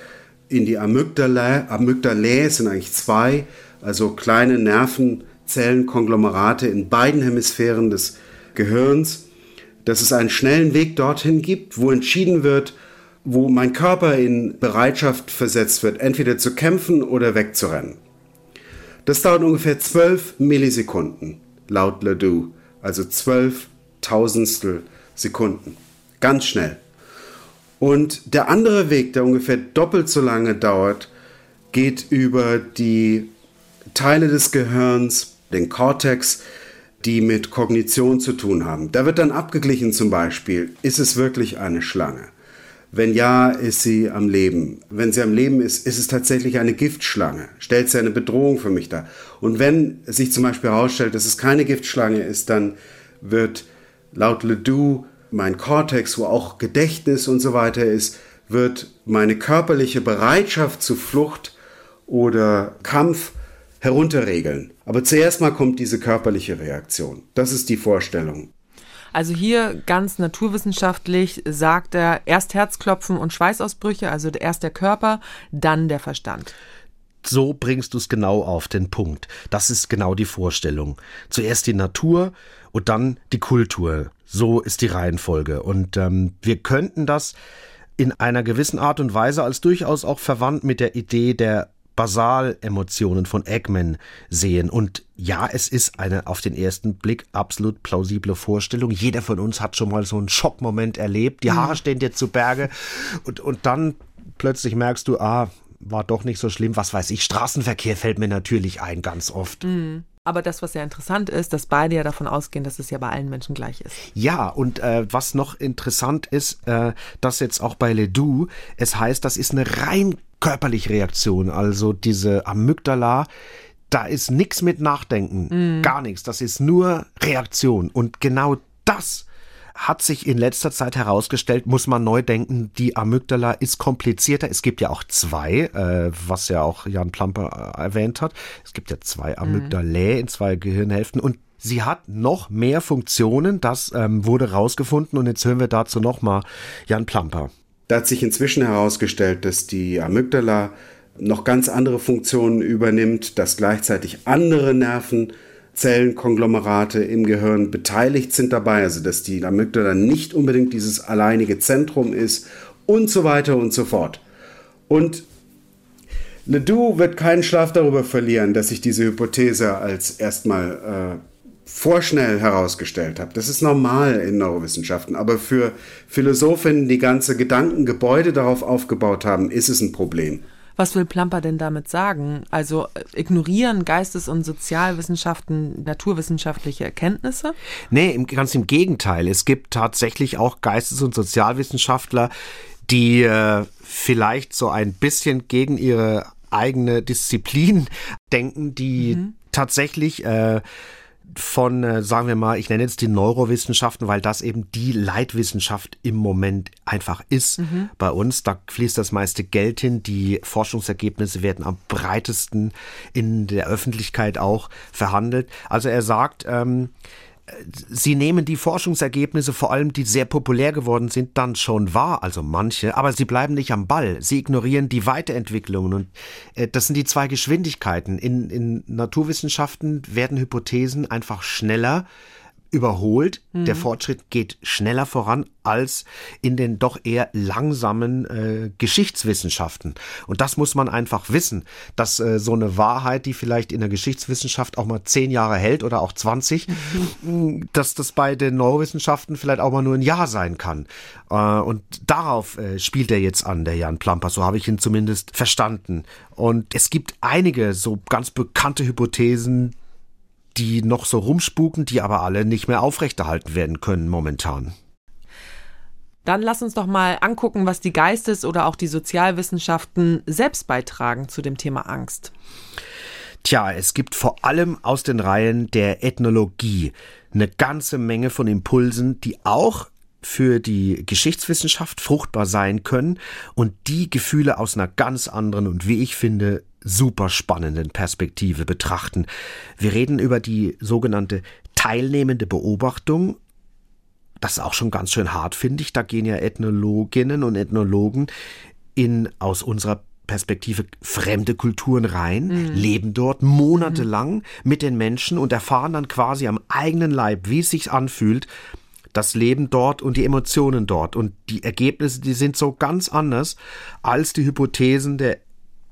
Speaker 1: in die Amygdala, Amygdalae sind eigentlich zwei, also kleine Nervenzellenkonglomerate in beiden Hemisphären des Gehirns, dass es einen schnellen Weg dorthin gibt, wo entschieden wird, wo mein Körper in Bereitschaft versetzt wird, entweder zu kämpfen oder wegzurennen. Das dauert ungefähr zwölf Millisekunden, laut Ledoux, also zwölf Tausendstel Sekunden. Ganz schnell. Und der andere Weg, der ungefähr doppelt so lange dauert, geht über die Teile des Gehirns, den Cortex, die mit Kognition zu tun haben. Da wird dann abgeglichen zum Beispiel, ist es wirklich eine Schlange? Wenn ja, ist sie am Leben. Wenn sie am Leben ist, ist es tatsächlich eine Giftschlange. Stellt sie eine Bedrohung für mich dar. Und wenn sich zum Beispiel herausstellt, dass es keine Giftschlange ist, dann wird laut Ledoux mein Kortex, wo auch Gedächtnis und so weiter ist, wird meine körperliche Bereitschaft zu Flucht oder Kampf herunterregeln. Aber zuerst mal kommt diese körperliche Reaktion. Das ist die Vorstellung.
Speaker 3: Also hier ganz naturwissenschaftlich sagt er erst Herzklopfen und Schweißausbrüche, also erst der Körper, dann der Verstand
Speaker 2: so bringst du es genau auf den Punkt. Das ist genau die Vorstellung. Zuerst die Natur und dann die Kultur. So ist die Reihenfolge. Und ähm, wir könnten das in einer gewissen Art und Weise als durchaus auch verwandt mit der Idee der Basalemotionen von Eggman sehen. Und ja, es ist eine auf den ersten Blick absolut plausible Vorstellung. Jeder von uns hat schon mal so einen Schockmoment erlebt. Die Haare stehen dir zu Berge und, und dann plötzlich merkst du, ah, war doch nicht so schlimm. Was weiß ich, Straßenverkehr fällt mir natürlich ein, ganz oft.
Speaker 3: Mhm. Aber das, was ja interessant ist, dass beide ja davon ausgehen, dass es ja bei allen Menschen gleich ist.
Speaker 2: Ja, und äh, was noch interessant ist, äh, dass jetzt auch bei Ledoux, es heißt, das ist eine rein körperliche Reaktion. Also diese Amygdala, da ist nichts mit Nachdenken, mm. gar nichts. Das ist nur Reaktion. Und genau das hat sich in letzter Zeit herausgestellt, muss man neu denken, die Amygdala ist komplizierter. Es gibt ja auch zwei, äh, was ja auch Jan Plamper äh, erwähnt hat. Es gibt ja zwei mhm. Amygdalae in zwei Gehirnhälften und Sie hat noch mehr Funktionen, das ähm, wurde rausgefunden und jetzt hören wir dazu nochmal Jan Plamper.
Speaker 1: Da hat sich inzwischen herausgestellt, dass die Amygdala noch ganz andere Funktionen übernimmt, dass gleichzeitig andere Nerven Zellenkonglomerate im Gehirn beteiligt sind dabei, also dass die Amygdala nicht unbedingt dieses alleinige Zentrum ist und so weiter und so fort. Und Ledoux wird keinen Schlaf darüber verlieren, dass ich diese Hypothese als erstmal äh, vorschnell herausgestellt habe. Das ist normal in Neurowissenschaften, aber für Philosophinnen, die ganze Gedankengebäude darauf aufgebaut haben, ist es ein Problem.
Speaker 3: Was will Plamper denn damit sagen? Also äh, ignorieren Geistes- und Sozialwissenschaften naturwissenschaftliche Erkenntnisse?
Speaker 2: Nee, ganz im Gegenteil. Es gibt tatsächlich auch Geistes- und Sozialwissenschaftler, die äh, vielleicht so ein bisschen gegen ihre eigene Disziplin denken, die mhm. tatsächlich äh, von, äh, sagen wir mal, ich nenne jetzt die Neurowissenschaften, weil das eben die Leitwissenschaft im Moment einfach ist mhm. bei uns. Da fließt das meiste Geld hin. Die Forschungsergebnisse werden am breitesten in der Öffentlichkeit auch verhandelt. Also er sagt, ähm, Sie nehmen die Forschungsergebnisse, vor allem die sehr populär geworden sind, dann schon wahr, also manche, aber sie bleiben nicht am Ball. Sie ignorieren die Weiterentwicklungen und äh, das sind die zwei Geschwindigkeiten. In, in Naturwissenschaften werden Hypothesen einfach schneller überholt. Mhm. Der Fortschritt geht schneller voran als in den doch eher langsamen äh, Geschichtswissenschaften. Und das muss man einfach wissen, dass äh, so eine Wahrheit, die vielleicht in der Geschichtswissenschaft auch mal zehn Jahre hält oder auch 20, mhm. dass das bei den Neurowissenschaften vielleicht auch mal nur ein Jahr sein kann. Äh, und darauf äh, spielt er jetzt an, der Jan Plamper. So habe ich ihn zumindest verstanden. Und es gibt einige so ganz bekannte Hypothesen, die noch so rumspuken, die aber alle nicht mehr aufrechterhalten werden können momentan.
Speaker 3: Dann lass uns doch mal angucken, was die Geistes- oder auch die Sozialwissenschaften selbst beitragen zu dem Thema Angst.
Speaker 2: Tja, es gibt vor allem aus den Reihen der Ethnologie eine ganze Menge von Impulsen, die auch für die Geschichtswissenschaft fruchtbar sein können und die Gefühle aus einer ganz anderen und wie ich finde super spannenden Perspektive betrachten. Wir reden über die sogenannte teilnehmende Beobachtung. Das ist auch schon ganz schön hart, finde ich. Da gehen ja Ethnologinnen und Ethnologen in aus unserer Perspektive fremde Kulturen rein, mhm. leben dort monatelang mhm. mit den Menschen und erfahren dann quasi am eigenen Leib, wie es sich anfühlt, das Leben dort und die Emotionen dort. Und die Ergebnisse, die sind so ganz anders als die Hypothesen der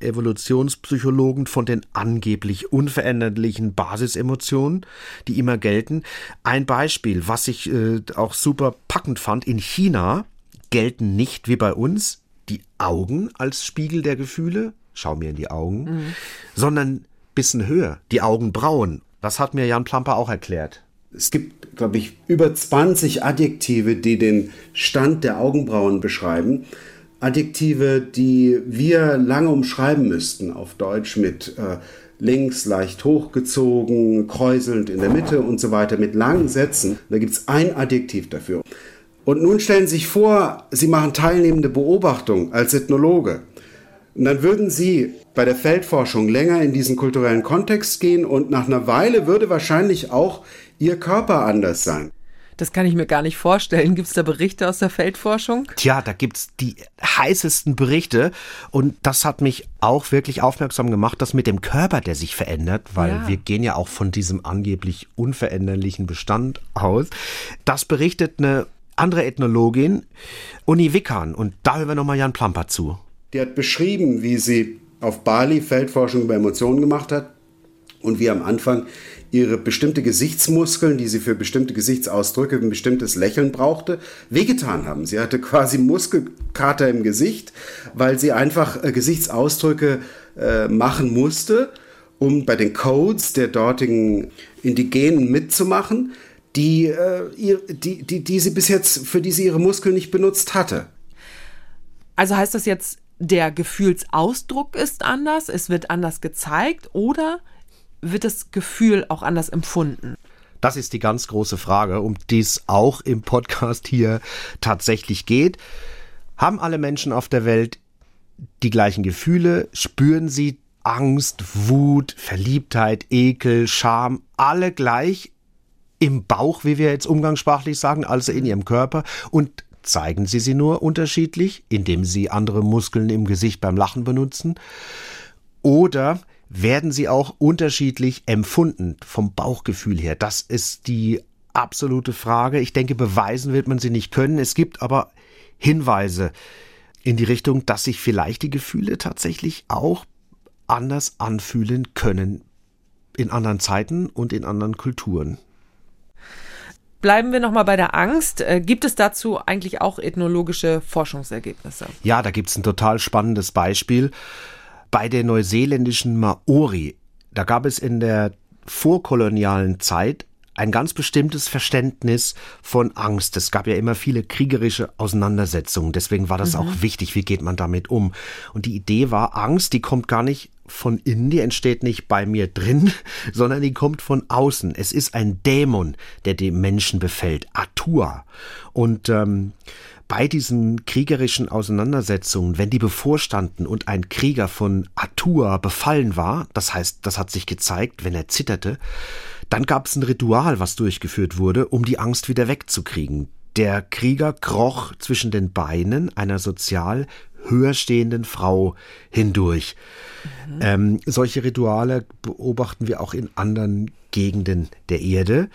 Speaker 2: Evolutionspsychologen von den angeblich unveränderlichen Basisemotionen, die immer gelten. Ein Beispiel, was ich äh, auch super packend fand, in China gelten nicht wie bei uns die Augen als Spiegel der Gefühle, schau mir in die Augen, mhm. sondern bisschen höher, die Augenbrauen. Das hat mir Jan Plamper auch erklärt.
Speaker 1: Es gibt, glaube ich, über 20 Adjektive, die den Stand der Augenbrauen beschreiben. Adjektive, die wir lange umschreiben müssten auf Deutsch mit äh, links leicht hochgezogen, kräuselnd in der Mitte und so weiter, mit langen Sätzen. Da gibt es ein Adjektiv dafür. Und nun stellen Sie sich vor, Sie machen teilnehmende Beobachtung als Ethnologe. Und dann würden Sie bei der Feldforschung länger in diesen kulturellen Kontext gehen und nach einer Weile würde wahrscheinlich auch Ihr Körper anders sein.
Speaker 3: Das kann ich mir gar nicht vorstellen. Gibt es da Berichte aus der Feldforschung?
Speaker 2: Tja, da gibt es die heißesten Berichte. Und das hat mich auch wirklich aufmerksam gemacht, dass mit dem Körper, der sich verändert, weil ja. wir gehen ja auch von diesem angeblich unveränderlichen Bestand aus. Das berichtet eine andere Ethnologin, Uni Wickan. Und da hören wir nochmal Jan Plamper zu.
Speaker 1: Die hat beschrieben, wie sie auf Bali Feldforschung über Emotionen gemacht hat und wie am Anfang ihre bestimmte Gesichtsmuskeln, die sie für bestimmte Gesichtsausdrücke, ein bestimmtes Lächeln brauchte, wehgetan haben. Sie hatte quasi Muskelkater im Gesicht, weil sie einfach äh, Gesichtsausdrücke äh, machen musste, um bei den Codes der dortigen Indigenen mitzumachen, die, äh, die, die, die sie bis jetzt, für die sie ihre Muskeln nicht benutzt hatte.
Speaker 3: Also heißt das jetzt, der Gefühlsausdruck ist anders, es wird anders gezeigt oder wird das Gefühl auch anders empfunden?
Speaker 2: Das ist die ganz große Frage, um die es auch im Podcast hier tatsächlich geht. Haben alle Menschen auf der Welt die gleichen Gefühle? Spüren sie Angst, Wut, Verliebtheit, Ekel, Scham, alle gleich im Bauch, wie wir jetzt umgangssprachlich sagen, also in ihrem Körper? Und zeigen sie sie nur unterschiedlich, indem sie andere Muskeln im Gesicht beim Lachen benutzen? Oder werden sie auch unterschiedlich empfunden vom Bauchgefühl her? Das ist die absolute Frage. Ich denke, beweisen wird man sie nicht können. Es gibt aber Hinweise in die Richtung, dass sich vielleicht die Gefühle tatsächlich auch anders anfühlen können in anderen Zeiten und in anderen Kulturen.
Speaker 3: Bleiben wir nochmal bei der Angst. Äh, gibt es dazu eigentlich auch ethnologische Forschungsergebnisse?
Speaker 2: Ja, da gibt es ein total spannendes Beispiel bei den neuseeländischen Maori, da gab es in der vorkolonialen Zeit ein ganz bestimmtes Verständnis von Angst. Es gab ja immer viele kriegerische Auseinandersetzungen. Deswegen war das mhm. auch wichtig, wie geht man damit um. Und die Idee war, Angst, die kommt gar nicht von innen, die entsteht nicht bei mir drin, sondern die kommt von außen. Es ist ein Dämon, der den Menschen befällt, Atua. Und ähm, bei diesen kriegerischen Auseinandersetzungen, wenn die bevorstanden und ein Krieger von Atua befallen war, das heißt, das hat sich gezeigt, wenn er zitterte, dann gab es ein Ritual, was durchgeführt wurde, um die Angst wieder wegzukriegen. Der Krieger kroch zwischen den Beinen einer sozial höher stehenden Frau hindurch. Mhm. Ähm, solche Rituale beobachten wir auch in anderen Gegenden der Erde.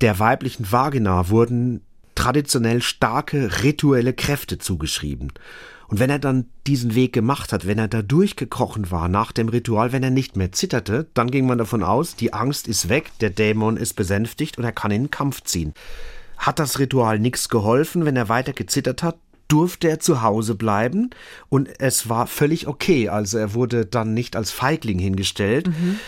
Speaker 2: Der weiblichen Vagina wurden traditionell starke rituelle Kräfte zugeschrieben. Und wenn er dann diesen Weg gemacht hat, wenn er da durchgekrochen war nach dem Ritual, wenn er nicht mehr zitterte, dann ging man davon aus, die Angst ist weg, der Dämon ist besänftigt und er kann in den Kampf ziehen. Hat das Ritual nichts geholfen, wenn er weiter gezittert hat, durfte er zu Hause bleiben und es war völlig okay. Also er wurde dann nicht als Feigling hingestellt. Mhm.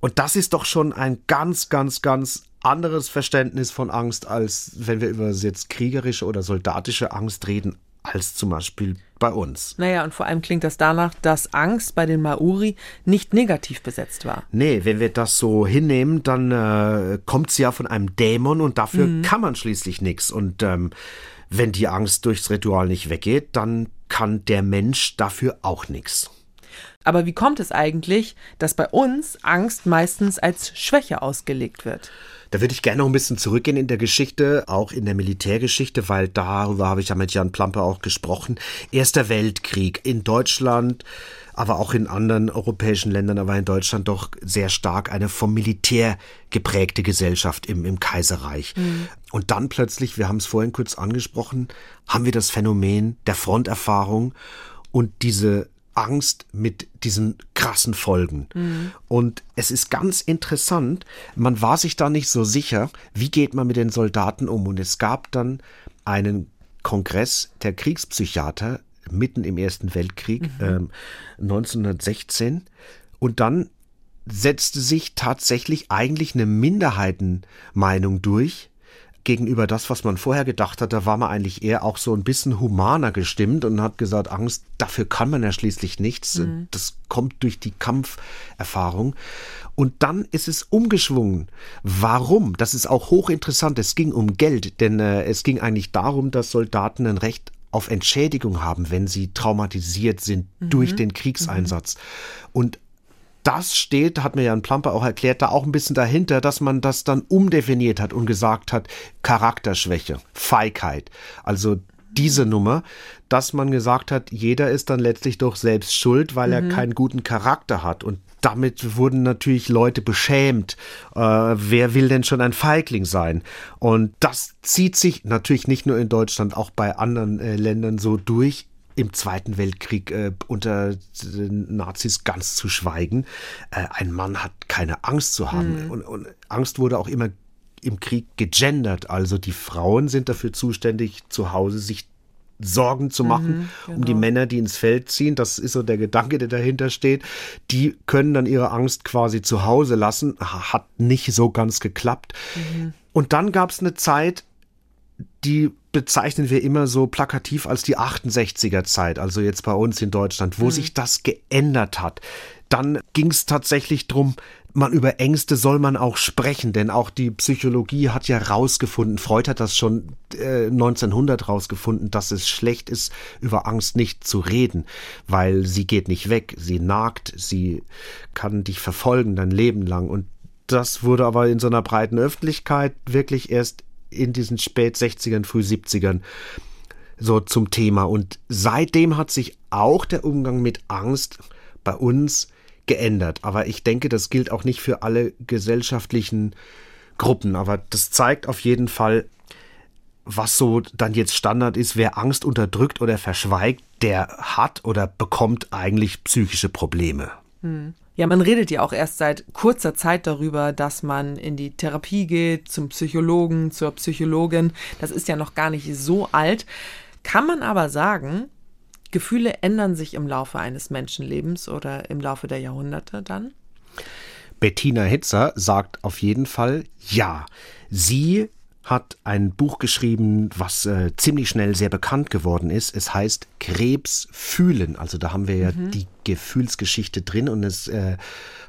Speaker 2: Und das ist doch schon ein ganz, ganz, ganz anderes Verständnis von Angst, als wenn wir über jetzt kriegerische oder soldatische Angst reden als zum Beispiel bei uns.
Speaker 3: Naja, und vor allem klingt das danach, dass Angst bei den Maori nicht negativ besetzt war.
Speaker 2: Nee, wenn wir das so hinnehmen, dann äh, kommt sie ja von einem Dämon und dafür mhm. kann man schließlich nichts. Und ähm, wenn die Angst durchs Ritual nicht weggeht, dann kann der Mensch dafür auch nichts.
Speaker 3: Aber wie kommt es eigentlich, dass bei uns Angst meistens als Schwäche ausgelegt wird?
Speaker 2: Da würde ich gerne noch ein bisschen zurückgehen in der Geschichte, auch in der Militärgeschichte, weil darüber habe ich ja mit Jan Plampe auch gesprochen. Erster Weltkrieg in Deutschland, aber auch in anderen europäischen Ländern, aber in Deutschland doch sehr stark eine vom Militär geprägte Gesellschaft im, im Kaiserreich. Mhm. Und dann plötzlich, wir haben es vorhin kurz angesprochen, haben wir das Phänomen der Fronterfahrung und diese Angst mit diesen krassen Folgen. Mhm. Und es ist ganz interessant, man war sich da nicht so sicher, wie geht man mit den Soldaten um. Und es gab dann einen Kongress der Kriegspsychiater mitten im Ersten Weltkrieg, mhm. ähm, 1916. Und dann setzte sich tatsächlich eigentlich eine Minderheitenmeinung durch, gegenüber das, was man vorher gedacht hat, da war man eigentlich eher auch so ein bisschen humaner gestimmt und hat gesagt, Angst, dafür kann man ja schließlich nichts. Mhm. Das kommt durch die Kampferfahrung. Und dann ist es umgeschwungen. Warum? Das ist auch hochinteressant. Es ging um Geld, denn äh, es ging eigentlich darum, dass Soldaten ein Recht auf Entschädigung haben, wenn sie traumatisiert sind mhm. durch den Kriegseinsatz. Mhm. Und das steht, hat mir Jan Plamper auch erklärt, da auch ein bisschen dahinter, dass man das dann umdefiniert hat und gesagt hat, Charakterschwäche, Feigheit. Also diese Nummer, dass man gesagt hat, jeder ist dann letztlich doch selbst schuld, weil er mhm. keinen guten Charakter hat. Und damit wurden natürlich Leute beschämt. Äh, wer will denn schon ein Feigling sein? Und das zieht sich natürlich nicht nur in Deutschland, auch bei anderen äh, Ländern so durch im Zweiten Weltkrieg äh, unter den Nazis ganz zu schweigen. Äh, ein Mann hat keine Angst zu haben. Mhm. Und, und Angst wurde auch immer im Krieg gegendert. Also die Frauen sind dafür zuständig, zu Hause sich Sorgen zu machen mhm, genau. um die genau. Männer, die ins Feld ziehen. Das ist so der Gedanke, der dahinter steht. Die können dann ihre Angst quasi zu Hause lassen. Hat nicht so ganz geklappt. Mhm. Und dann gab es eine Zeit, die bezeichnen wir immer so plakativ als die 68er Zeit, also jetzt bei uns in Deutschland, wo mhm. sich das geändert hat. Dann ging es tatsächlich drum, man über Ängste soll man auch sprechen, denn auch die Psychologie hat ja rausgefunden, Freud hat das schon äh, 1900 rausgefunden, dass es schlecht ist, über Angst nicht zu reden, weil sie geht nicht weg, sie nagt, sie kann dich verfolgen dein Leben lang und das wurde aber in so einer breiten Öffentlichkeit wirklich erst in diesen spät 60ern, früh 70ern so zum Thema. Und seitdem hat sich auch der Umgang mit Angst bei uns geändert. Aber ich denke, das gilt auch nicht für alle gesellschaftlichen Gruppen. Aber das zeigt auf jeden Fall, was so dann jetzt Standard ist. Wer Angst unterdrückt oder verschweigt, der hat oder bekommt eigentlich psychische Probleme.
Speaker 3: Hm. Ja, man redet ja auch erst seit kurzer Zeit darüber, dass man in die Therapie geht, zum Psychologen, zur Psychologin. Das ist ja noch gar nicht so alt. Kann man aber sagen, Gefühle ändern sich im Laufe eines Menschenlebens oder im Laufe der Jahrhunderte dann?
Speaker 2: Bettina Hitzer sagt auf jeden Fall ja. Sie hat ein Buch geschrieben, was äh, ziemlich schnell sehr bekannt geworden ist. Es heißt Krebs fühlen. Also da haben wir ja mhm. die Gefühlsgeschichte drin und es äh,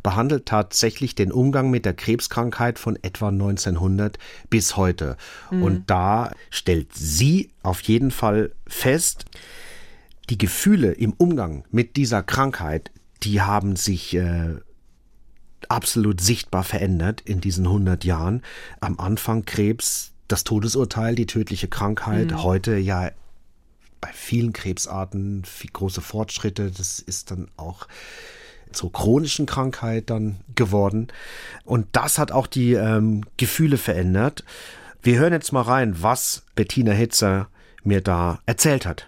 Speaker 2: behandelt tatsächlich den Umgang mit der Krebskrankheit von etwa 1900 bis heute. Mhm. Und da stellt sie auf jeden Fall fest, die Gefühle im Umgang mit dieser Krankheit, die haben sich äh, absolut sichtbar verändert in diesen 100 Jahren. Am Anfang Krebs, das Todesurteil, die tödliche Krankheit, mhm. heute ja bei vielen Krebsarten viel große Fortschritte. Das ist dann auch zur chronischen Krankheit dann geworden. Und das hat auch die ähm, Gefühle verändert. Wir hören jetzt mal rein, was Bettina Hitzer mir da erzählt hat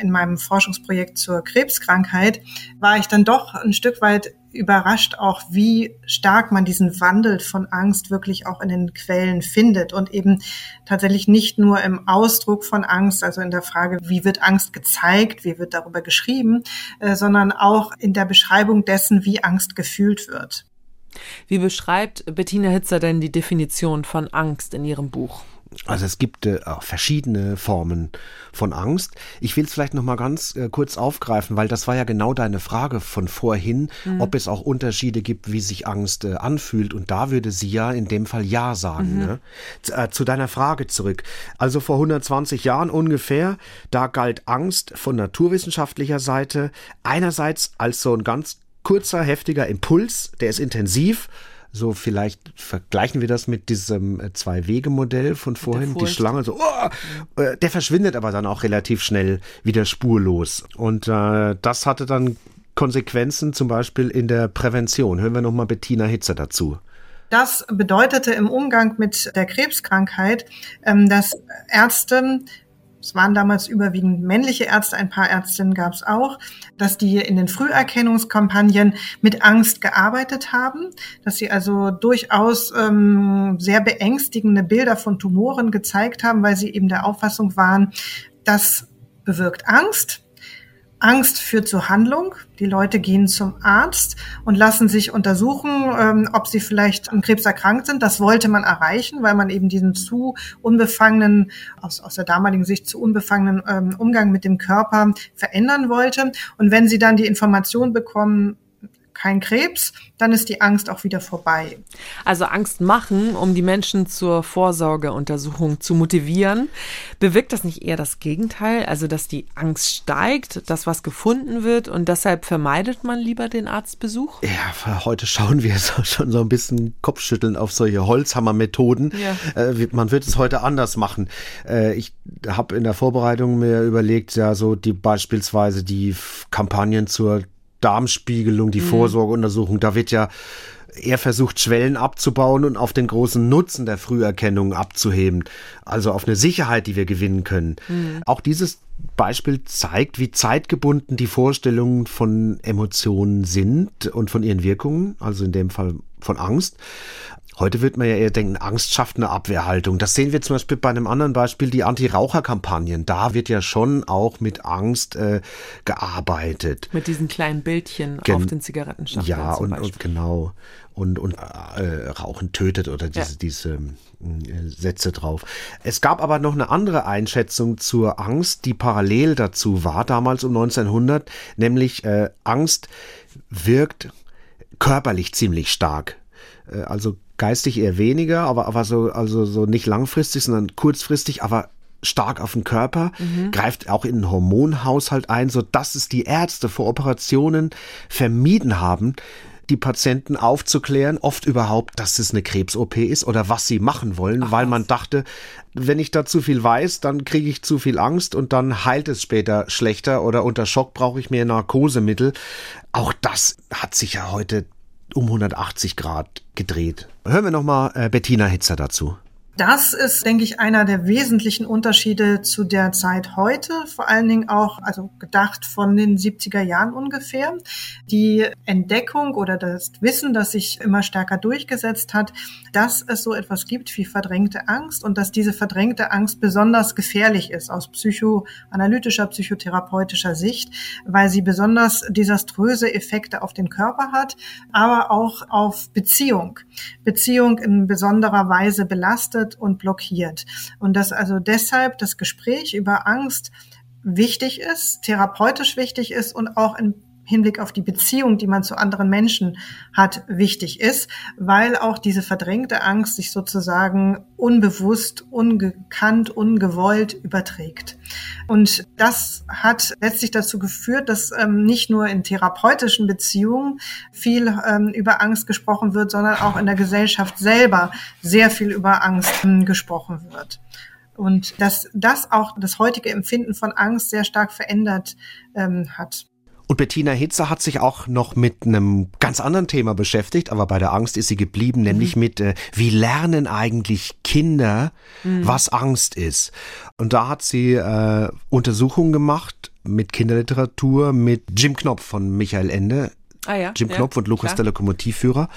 Speaker 5: in meinem Forschungsprojekt zur Krebskrankheit war ich dann doch ein Stück weit überrascht auch, wie stark man diesen Wandel von Angst wirklich auch in den Quellen findet und eben tatsächlich nicht nur im Ausdruck von Angst, also in der Frage, wie wird Angst gezeigt, wie wird darüber geschrieben, äh, sondern auch in der Beschreibung dessen, wie Angst gefühlt wird.
Speaker 3: Wie beschreibt Bettina Hitzer denn die Definition von Angst in ihrem Buch?
Speaker 2: Also es gibt äh, verschiedene Formen von Angst. Ich will es vielleicht noch mal ganz äh, kurz aufgreifen, weil das war ja genau deine Frage von vorhin, mhm. ob es auch Unterschiede gibt, wie sich Angst äh, anfühlt. Und da würde sie ja in dem Fall ja sagen. Mhm. Ne? Zu, äh, zu deiner Frage zurück. Also vor 120 Jahren ungefähr, da galt Angst von naturwissenschaftlicher Seite einerseits als so ein ganz kurzer, heftiger Impuls, der ist intensiv so vielleicht vergleichen wir das mit diesem äh, Zwei-Wege-Modell von vorhin, die Schlange, so, oh, äh, der verschwindet aber dann auch relativ schnell wieder spurlos. Und äh, das hatte dann Konsequenzen zum Beispiel in der Prävention. Hören wir nochmal Bettina Hitzer dazu.
Speaker 5: Das bedeutete im Umgang mit der Krebskrankheit, ähm, dass Ärzte es waren damals überwiegend männliche Ärzte, ein paar Ärztinnen gab es auch, dass die in den Früherkennungskampagnen mit Angst gearbeitet haben, dass sie also durchaus ähm, sehr beängstigende Bilder von Tumoren gezeigt haben, weil sie eben der Auffassung waren, das bewirkt Angst, Angst führt zur Handlung. Die Leute gehen zum Arzt und lassen sich untersuchen, ähm, ob sie vielleicht an Krebs erkrankt sind. Das wollte man erreichen, weil man eben diesen zu unbefangenen, aus, aus der damaligen Sicht zu unbefangenen ähm, Umgang mit dem Körper verändern wollte. Und wenn sie dann die Information bekommen, kein Krebs, dann ist die Angst auch wieder vorbei.
Speaker 3: Also Angst machen, um die Menschen zur Vorsorgeuntersuchung zu motivieren. Bewirkt das nicht eher das Gegenteil? Also, dass die Angst steigt, dass was gefunden wird und deshalb vermeidet man lieber den Arztbesuch?
Speaker 2: Ja, heute schauen wir schon so ein bisschen Kopfschütteln auf solche Holzhammermethoden. Ja. Äh, man wird es heute anders machen. Äh, ich habe in der Vorbereitung mir überlegt, ja, so die beispielsweise die Kampagnen zur Darmspiegelung, die mhm. Vorsorgeuntersuchung, da wird ja eher versucht, Schwellen abzubauen und auf den großen Nutzen der Früherkennung abzuheben. Also auf eine Sicherheit, die wir gewinnen können. Mhm. Auch dieses Beispiel zeigt, wie zeitgebunden die Vorstellungen von Emotionen sind und von ihren Wirkungen, also in dem Fall von Angst. Heute wird man ja eher denken, Angst schafft eine Abwehrhaltung. Das sehen wir zum Beispiel bei einem anderen Beispiel, die Anti-Raucher-Kampagnen. Da wird ja schon auch mit Angst äh, gearbeitet.
Speaker 3: Mit diesen kleinen Bildchen Gen auf den Zigarettenschachteln.
Speaker 2: Ja, und, und, genau. Und, und äh, Rauchen tötet oder diese, ja. diese äh, Sätze drauf. Es gab aber noch eine andere Einschätzung zur Angst, die parallel dazu war, damals um 1900, nämlich äh, Angst wirkt körperlich ziemlich stark. Äh, also geistig eher weniger, aber, aber so, also so nicht langfristig, sondern kurzfristig, aber stark auf den Körper, mhm. greift auch in den Hormonhaushalt ein, so dass es die Ärzte vor Operationen vermieden haben, die Patienten aufzuklären, oft überhaupt, dass es eine Krebs-OP ist oder was sie machen wollen, Ach, weil man dachte, wenn ich da zu viel weiß, dann kriege ich zu viel Angst und dann heilt es später schlechter oder unter Schock brauche ich mehr Narkosemittel. Auch das hat sich ja heute um 180 Grad gedreht. Hören wir nochmal äh, Bettina Hitzer dazu.
Speaker 5: Das ist, denke ich, einer der wesentlichen Unterschiede zu der Zeit heute, vor allen Dingen auch, also gedacht von den 70er Jahren ungefähr. Die Entdeckung oder das Wissen, das sich immer stärker durchgesetzt hat, dass es so etwas gibt wie verdrängte Angst und dass diese verdrängte Angst besonders gefährlich ist aus psychoanalytischer, psychotherapeutischer Sicht, weil sie besonders desaströse Effekte auf den Körper hat, aber auch auf Beziehung. Beziehung in besonderer Weise belastet behindert und blockiert. Und dass also deshalb das Gespräch über Angst wichtig ist, therapeutisch wichtig ist und auch in Hinblick auf die Beziehung, die man zu anderen Menschen hat, wichtig ist, weil auch diese verdrängte Angst sich sozusagen unbewusst, ungekannt, ungewollt überträgt. Und das hat letztlich dazu geführt, dass ähm, nicht nur in therapeutischen Beziehungen viel ähm, über Angst gesprochen wird, sondern auch in der Gesellschaft selber sehr viel über Angst ähm, gesprochen wird. Und dass das auch das heutige Empfinden von Angst sehr stark verändert ähm, hat.
Speaker 2: Und Bettina Hitzer hat sich auch noch mit einem ganz anderen Thema beschäftigt, aber bei der Angst ist sie geblieben, nämlich mhm. mit, äh, wie lernen eigentlich Kinder, mhm. was Angst ist. Und da hat sie äh, Untersuchungen gemacht mit Kinderliteratur, mit Jim Knopf von Michael Ende. Ah ja, Jim ja, Knopf und Lukas klar. der Lokomotivführer.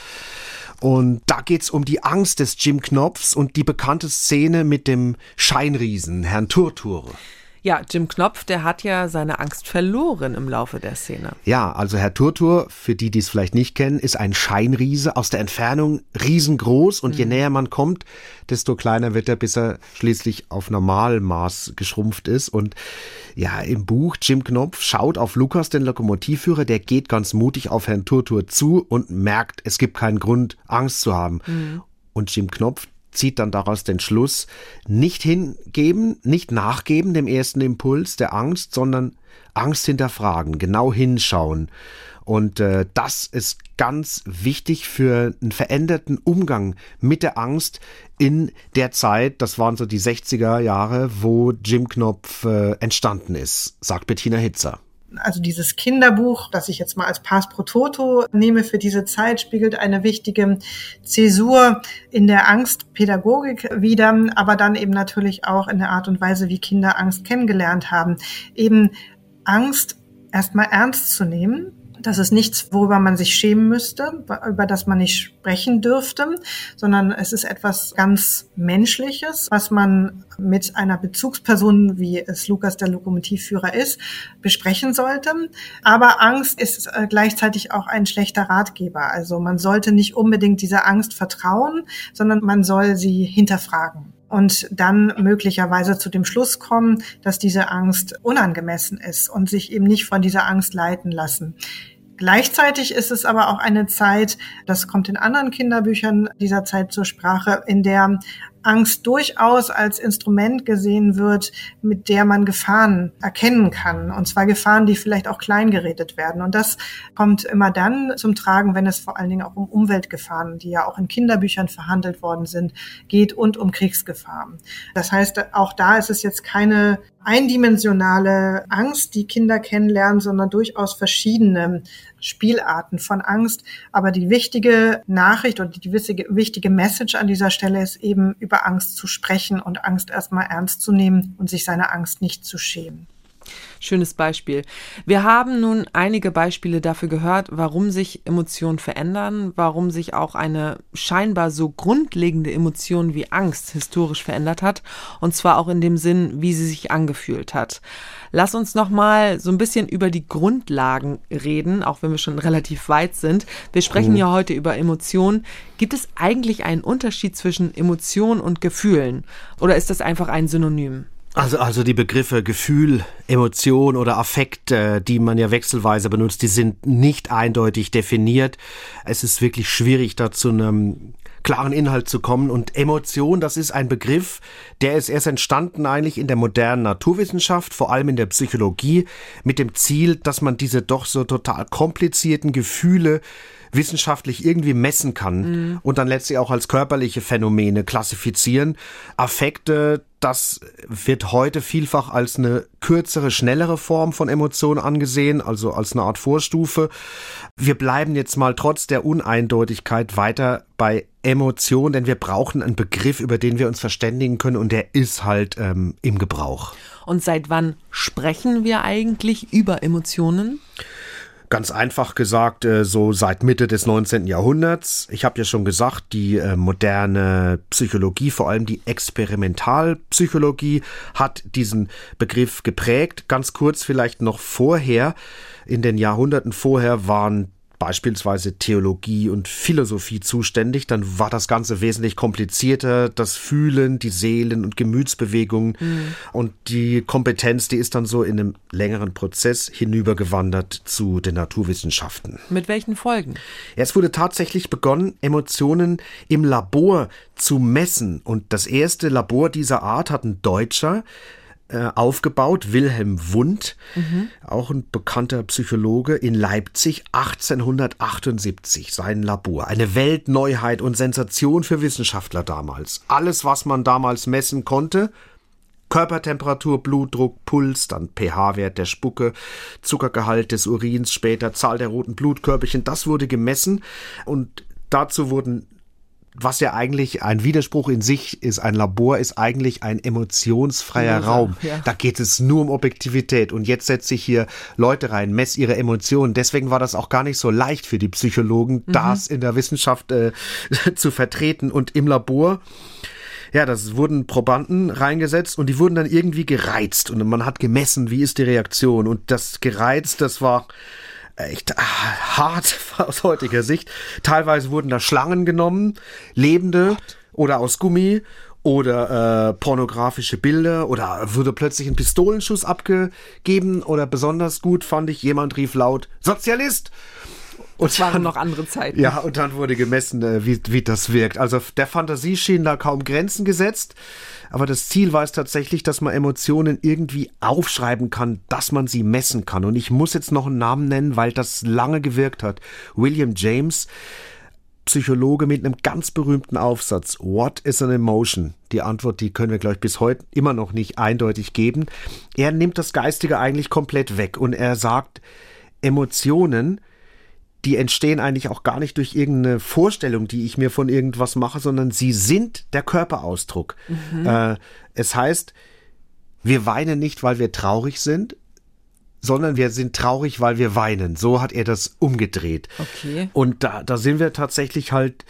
Speaker 2: Und da geht's um die Angst des Jim Knopfs und die bekannte Szene mit dem Scheinriesen, Herrn Turtur.
Speaker 3: Ja, Jim Knopf, der hat ja seine Angst verloren im Laufe der Szene.
Speaker 2: Ja, also Herr Turtur, für die, die es vielleicht nicht kennen, ist ein Scheinriese aus der Entfernung riesengroß und mhm. je näher man kommt, desto kleiner wird er, bis er schließlich auf Normalmaß geschrumpft ist. Und ja, im Buch Jim Knopf schaut auf Lukas, den Lokomotivführer, der geht ganz mutig auf Herrn Turtur zu und merkt, es gibt keinen Grund, Angst zu haben. Mhm. Und Jim Knopf, zieht dann daraus den Schluss, nicht hingeben, nicht nachgeben dem ersten Impuls der Angst, sondern Angst hinterfragen, genau hinschauen. Und äh, das ist ganz wichtig für einen veränderten Umgang mit der Angst in der Zeit, das waren so die 60er Jahre, wo Jim Knopf äh, entstanden ist, sagt Bettina Hitzer
Speaker 5: also dieses Kinderbuch, das ich jetzt mal als Pass pro Toto nehme für diese Zeit, spiegelt eine wichtige Zäsur in der Angstpädagogik wider, aber dann eben natürlich auch in der Art und Weise, wie Kinder Angst kennengelernt haben. Eben Angst erstmal ernst zu nehmen das ist nichts, worüber man sich schämen müsste, über das man nicht sprechen dürfte, sondern es ist etwas ganz Menschliches, was man mit einer Bezugsperson, wie es Lukas der Lokomotivführer ist, besprechen sollte. Aber Angst ist äh, gleichzeitig auch ein schlechter Ratgeber. Also man sollte nicht unbedingt dieser Angst vertrauen, sondern man soll sie hinterfragen und dann möglicherweise zu dem Schluss kommen, dass diese Angst unangemessen ist und sich eben nicht von dieser Angst leiten lassen. Gleichzeitig ist es aber auch eine Zeit, das kommt in anderen Kinderbüchern dieser Zeit zur Sprache, in der Angst durchaus als Instrument gesehen wird, mit der man Gefahren erkennen kann. Und zwar Gefahren, die vielleicht auch klein geredet werden. Und das kommt immer dann zum Tragen, wenn es vor allen Dingen auch um Umweltgefahren, die ja auch in Kinderbüchern verhandelt worden sind, geht und um Kriegsgefahren. Das heißt, auch da ist es jetzt keine eindimensionale Angst, die Kinder kennenlernen, sondern durchaus verschiedene Spielarten von Angst. Aber die wichtige Nachricht und die wichtige Message an dieser Stelle ist eben über Angst zu sprechen und Angst erstmal ernst zu nehmen und sich seiner Angst nicht zu schämen.
Speaker 3: Schönes Beispiel. Wir haben nun einige Beispiele dafür gehört, warum sich Emotionen verändern, warum sich auch eine scheinbar so grundlegende Emotion wie Angst historisch verändert hat, und zwar auch in dem Sinn, wie sie sich angefühlt hat. Lass uns noch mal so ein bisschen über die Grundlagen reden, auch wenn wir schon relativ weit sind. Wir sprechen mhm. ja heute über Emotionen. Gibt es eigentlich einen Unterschied zwischen Emotion und Gefühlen oder ist das einfach ein Synonym?
Speaker 2: Also, also die Begriffe Gefühl, Emotion oder Affekt, äh, die man ja wechselweise benutzt, die sind nicht eindeutig definiert. Es ist wirklich schwierig, da zu einem klaren Inhalt zu kommen. Und Emotion, das ist ein Begriff, der ist erst entstanden eigentlich in der modernen Naturwissenschaft, vor allem in der Psychologie, mit dem Ziel, dass man diese doch so total komplizierten Gefühle wissenschaftlich irgendwie messen kann mhm. und dann letztlich auch als körperliche Phänomene klassifizieren. Affekte, das wird heute vielfach als eine kürzere, schnellere Form von Emotionen angesehen, also als eine Art Vorstufe. Wir bleiben jetzt mal trotz der Uneindeutigkeit weiter bei Emotion, denn wir brauchen einen Begriff, über den wir uns verständigen können und der ist halt ähm, im Gebrauch.
Speaker 3: Und seit wann sprechen wir eigentlich über Emotionen?
Speaker 2: Ganz einfach gesagt, äh, so seit Mitte des 19. Jahrhunderts. Ich habe ja schon gesagt, die äh, moderne Psychologie, vor allem die Experimentalpsychologie, hat diesen Begriff geprägt. Ganz kurz vielleicht noch vorher, in den Jahrhunderten vorher waren beispielsweise Theologie und Philosophie zuständig, dann war das Ganze wesentlich komplizierter. Das Fühlen, die Seelen- und Gemütsbewegungen mhm. und die Kompetenz, die ist dann so in einem längeren Prozess hinübergewandert zu den Naturwissenschaften.
Speaker 3: Mit welchen Folgen?
Speaker 2: es wurde tatsächlich begonnen, Emotionen im Labor zu messen. Und das erste Labor dieser Art hat ein Deutscher, äh, aufgebaut, Wilhelm Wundt, mhm. auch ein bekannter Psychologe in Leipzig, 1878, sein Labor. Eine Weltneuheit und Sensation für Wissenschaftler damals. Alles, was man damals messen konnte, Körpertemperatur, Blutdruck, Puls, dann pH-Wert der Spucke, Zuckergehalt des Urins, später Zahl der roten Blutkörperchen. Das wurde gemessen und dazu wurden was ja eigentlich ein Widerspruch in sich ist, ein Labor ist eigentlich ein emotionsfreier ja, Raum. Ja. Da geht es nur um Objektivität. Und jetzt setze ich hier Leute rein, messe ihre Emotionen. Deswegen war das auch gar nicht so leicht für die Psychologen, mhm. das in der Wissenschaft äh, zu vertreten. Und im Labor ja, das wurden Probanden reingesetzt und die wurden dann irgendwie gereizt und man hat gemessen, wie ist die Reaktion und das gereizt, das war echt ah, hart aus heutiger Sicht. Teilweise wurden da Schlangen genommen, lebende What? oder aus Gummi oder äh, pornografische Bilder oder wurde plötzlich ein Pistolenschuss abgegeben oder besonders gut fand ich, jemand rief laut Sozialist
Speaker 3: und es waren noch andere Zeiten.
Speaker 2: Ja, und dann wurde gemessen, äh, wie, wie das wirkt. Also der Fantasie schienen da kaum Grenzen gesetzt. Aber das Ziel war es tatsächlich, dass man Emotionen irgendwie aufschreiben kann, dass man sie messen kann. Und ich muss jetzt noch einen Namen nennen, weil das lange gewirkt hat. William James, Psychologe mit einem ganz berühmten Aufsatz. What is an emotion? Die Antwort, die können wir, glaube ich, bis heute immer noch nicht eindeutig geben. Er nimmt das Geistige eigentlich komplett weg und er sagt, Emotionen die entstehen eigentlich auch gar nicht durch irgendeine Vorstellung, die ich mir von irgendwas mache, sondern sie sind der Körperausdruck. Mhm. Äh, es heißt, wir weinen nicht, weil wir traurig sind, sondern wir sind traurig, weil wir weinen. So hat er das umgedreht.
Speaker 3: Okay.
Speaker 2: Und da, da sind wir tatsächlich halt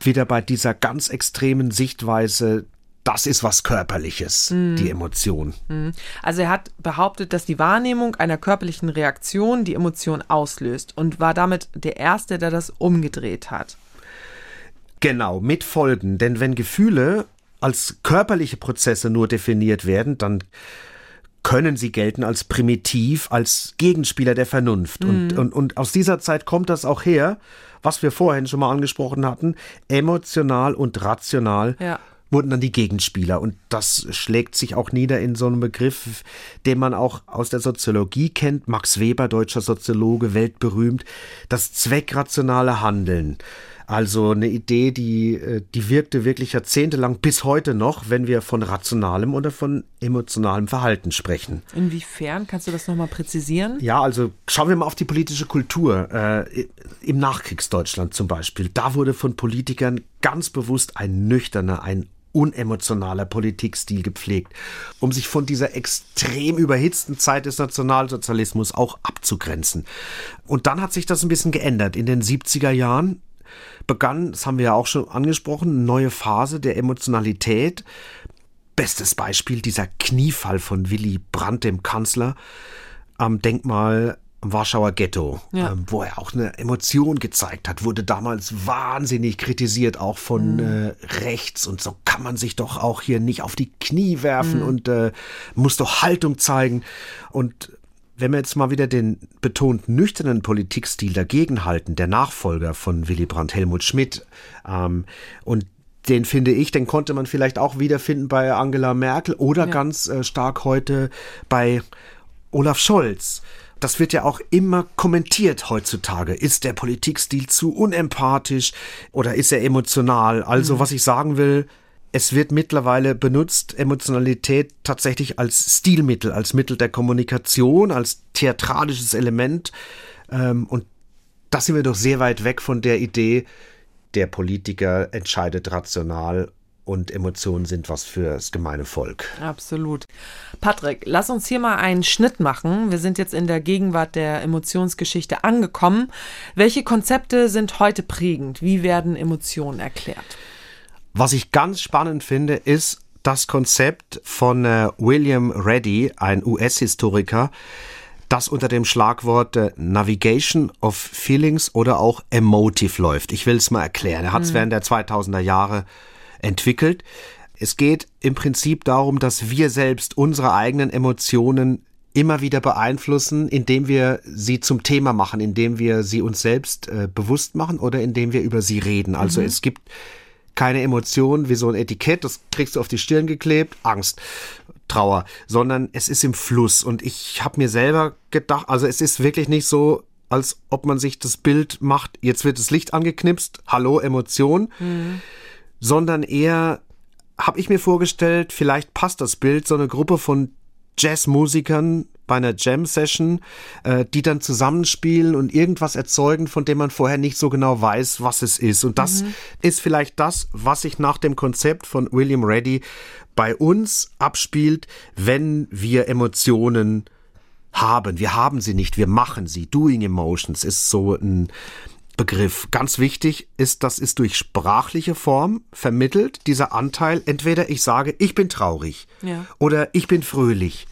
Speaker 2: wieder bei dieser ganz extremen Sichtweise das ist was Körperliches, mhm. die Emotion.
Speaker 3: Mhm. Also er hat behauptet, dass die Wahrnehmung einer körperlichen Reaktion die Emotion auslöst und war damit der Erste, der das umgedreht hat.
Speaker 2: Genau, mit Folgen. Denn wenn Gefühle als körperliche Prozesse nur definiert werden, dann können sie gelten als primitiv, als Gegenspieler der Vernunft. Mhm. Und, und, und aus dieser Zeit kommt das auch her, was wir vorhin schon mal angesprochen hatten, emotional und rational. Ja wurden dann die Gegenspieler. Und das schlägt sich auch nieder in so einem Begriff, den man auch aus der Soziologie kennt. Max Weber, deutscher Soziologe, weltberühmt. Das zweckrationale Handeln. Also eine Idee, die, äh, die wirkte wirklich jahrzehntelang bis heute noch, wenn wir von rationalem oder von emotionalem Verhalten sprechen.
Speaker 3: Inwiefern? Kannst du das nochmal präzisieren?
Speaker 2: Ja, also schauen wir mal auf die politische Kultur. Äh, Im Nachkriegsdeutschland zum Beispiel. Da wurde von Politikern ganz bewusst ein nüchterner, ein unemotionaler Politikstil gepflegt, um sich von dieser extrem überhitzten Zeit des Nationalsozialismus auch abzugrenzen. Und dann hat sich das ein bisschen geändert. In den 70er Jahren begann, das haben wir ja auch schon angesprochen, eine neue Phase der Emotionalität. Bestes Beispiel dieser Kniefall von Willy Brandt, dem Kanzler, am Denkmal Warschauer Ghetto, ja. ähm, wo er auch eine Emotion gezeigt hat, wurde damals wahnsinnig kritisiert, auch von mhm. äh, rechts. Und so kann man sich doch auch hier nicht auf die Knie werfen mhm. und äh, muss doch Haltung zeigen. Und wenn wir jetzt mal wieder den betont nüchternen Politikstil dagegenhalten, der Nachfolger von Willy Brandt, Helmut Schmidt, ähm, und den finde ich, den konnte man vielleicht auch wiederfinden bei Angela Merkel oder ja. ganz äh, stark heute bei Olaf Scholz das wird ja auch immer kommentiert heutzutage. Ist der Politikstil zu unempathisch oder ist er emotional? Also, mhm. was ich sagen will, es wird mittlerweile benutzt, Emotionalität tatsächlich als Stilmittel, als Mittel der Kommunikation, als theatralisches Element. Ähm, und da sind wir doch sehr weit weg von der Idee, der Politiker entscheidet rational und Emotionen sind was fürs gemeine Volk.
Speaker 3: Absolut. Patrick, lass uns hier mal einen Schnitt machen. Wir sind jetzt in der Gegenwart der Emotionsgeschichte angekommen. Welche Konzepte sind heute prägend? Wie werden Emotionen erklärt?
Speaker 2: Was ich ganz spannend finde, ist das Konzept von äh, William Reddy, ein US-Historiker, das unter dem Schlagwort äh, Navigation of Feelings oder auch Emotive läuft. Ich will es mal erklären. Er hat es mhm. während der 2000er Jahre entwickelt. Es geht im Prinzip darum, dass wir selbst unsere eigenen Emotionen immer wieder beeinflussen, indem wir sie zum Thema machen, indem wir sie uns selbst äh, bewusst machen oder indem wir über sie reden. Also mhm. es gibt keine Emotionen wie so ein Etikett, das kriegst du auf die Stirn geklebt, Angst, Trauer, sondern es ist im Fluss. Und ich habe mir selber gedacht, also es ist wirklich nicht so, als ob man sich das Bild macht, jetzt wird das Licht angeknipst, hallo Emotion. Mhm sondern eher habe ich mir vorgestellt, vielleicht passt das Bild, so eine Gruppe von Jazzmusikern bei einer Jam-Session, äh, die dann zusammenspielen und irgendwas erzeugen, von dem man vorher nicht so genau weiß, was es ist. Und das mhm. ist vielleicht das, was sich nach dem Konzept von William Reddy bei uns abspielt, wenn wir Emotionen haben. Wir haben sie nicht, wir machen sie. Doing Emotions ist so ein Begriff. Ganz wichtig ist, das ist durch sprachliche Form vermittelt, dieser Anteil. Entweder ich sage, ich bin traurig ja. oder ich bin fröhlich.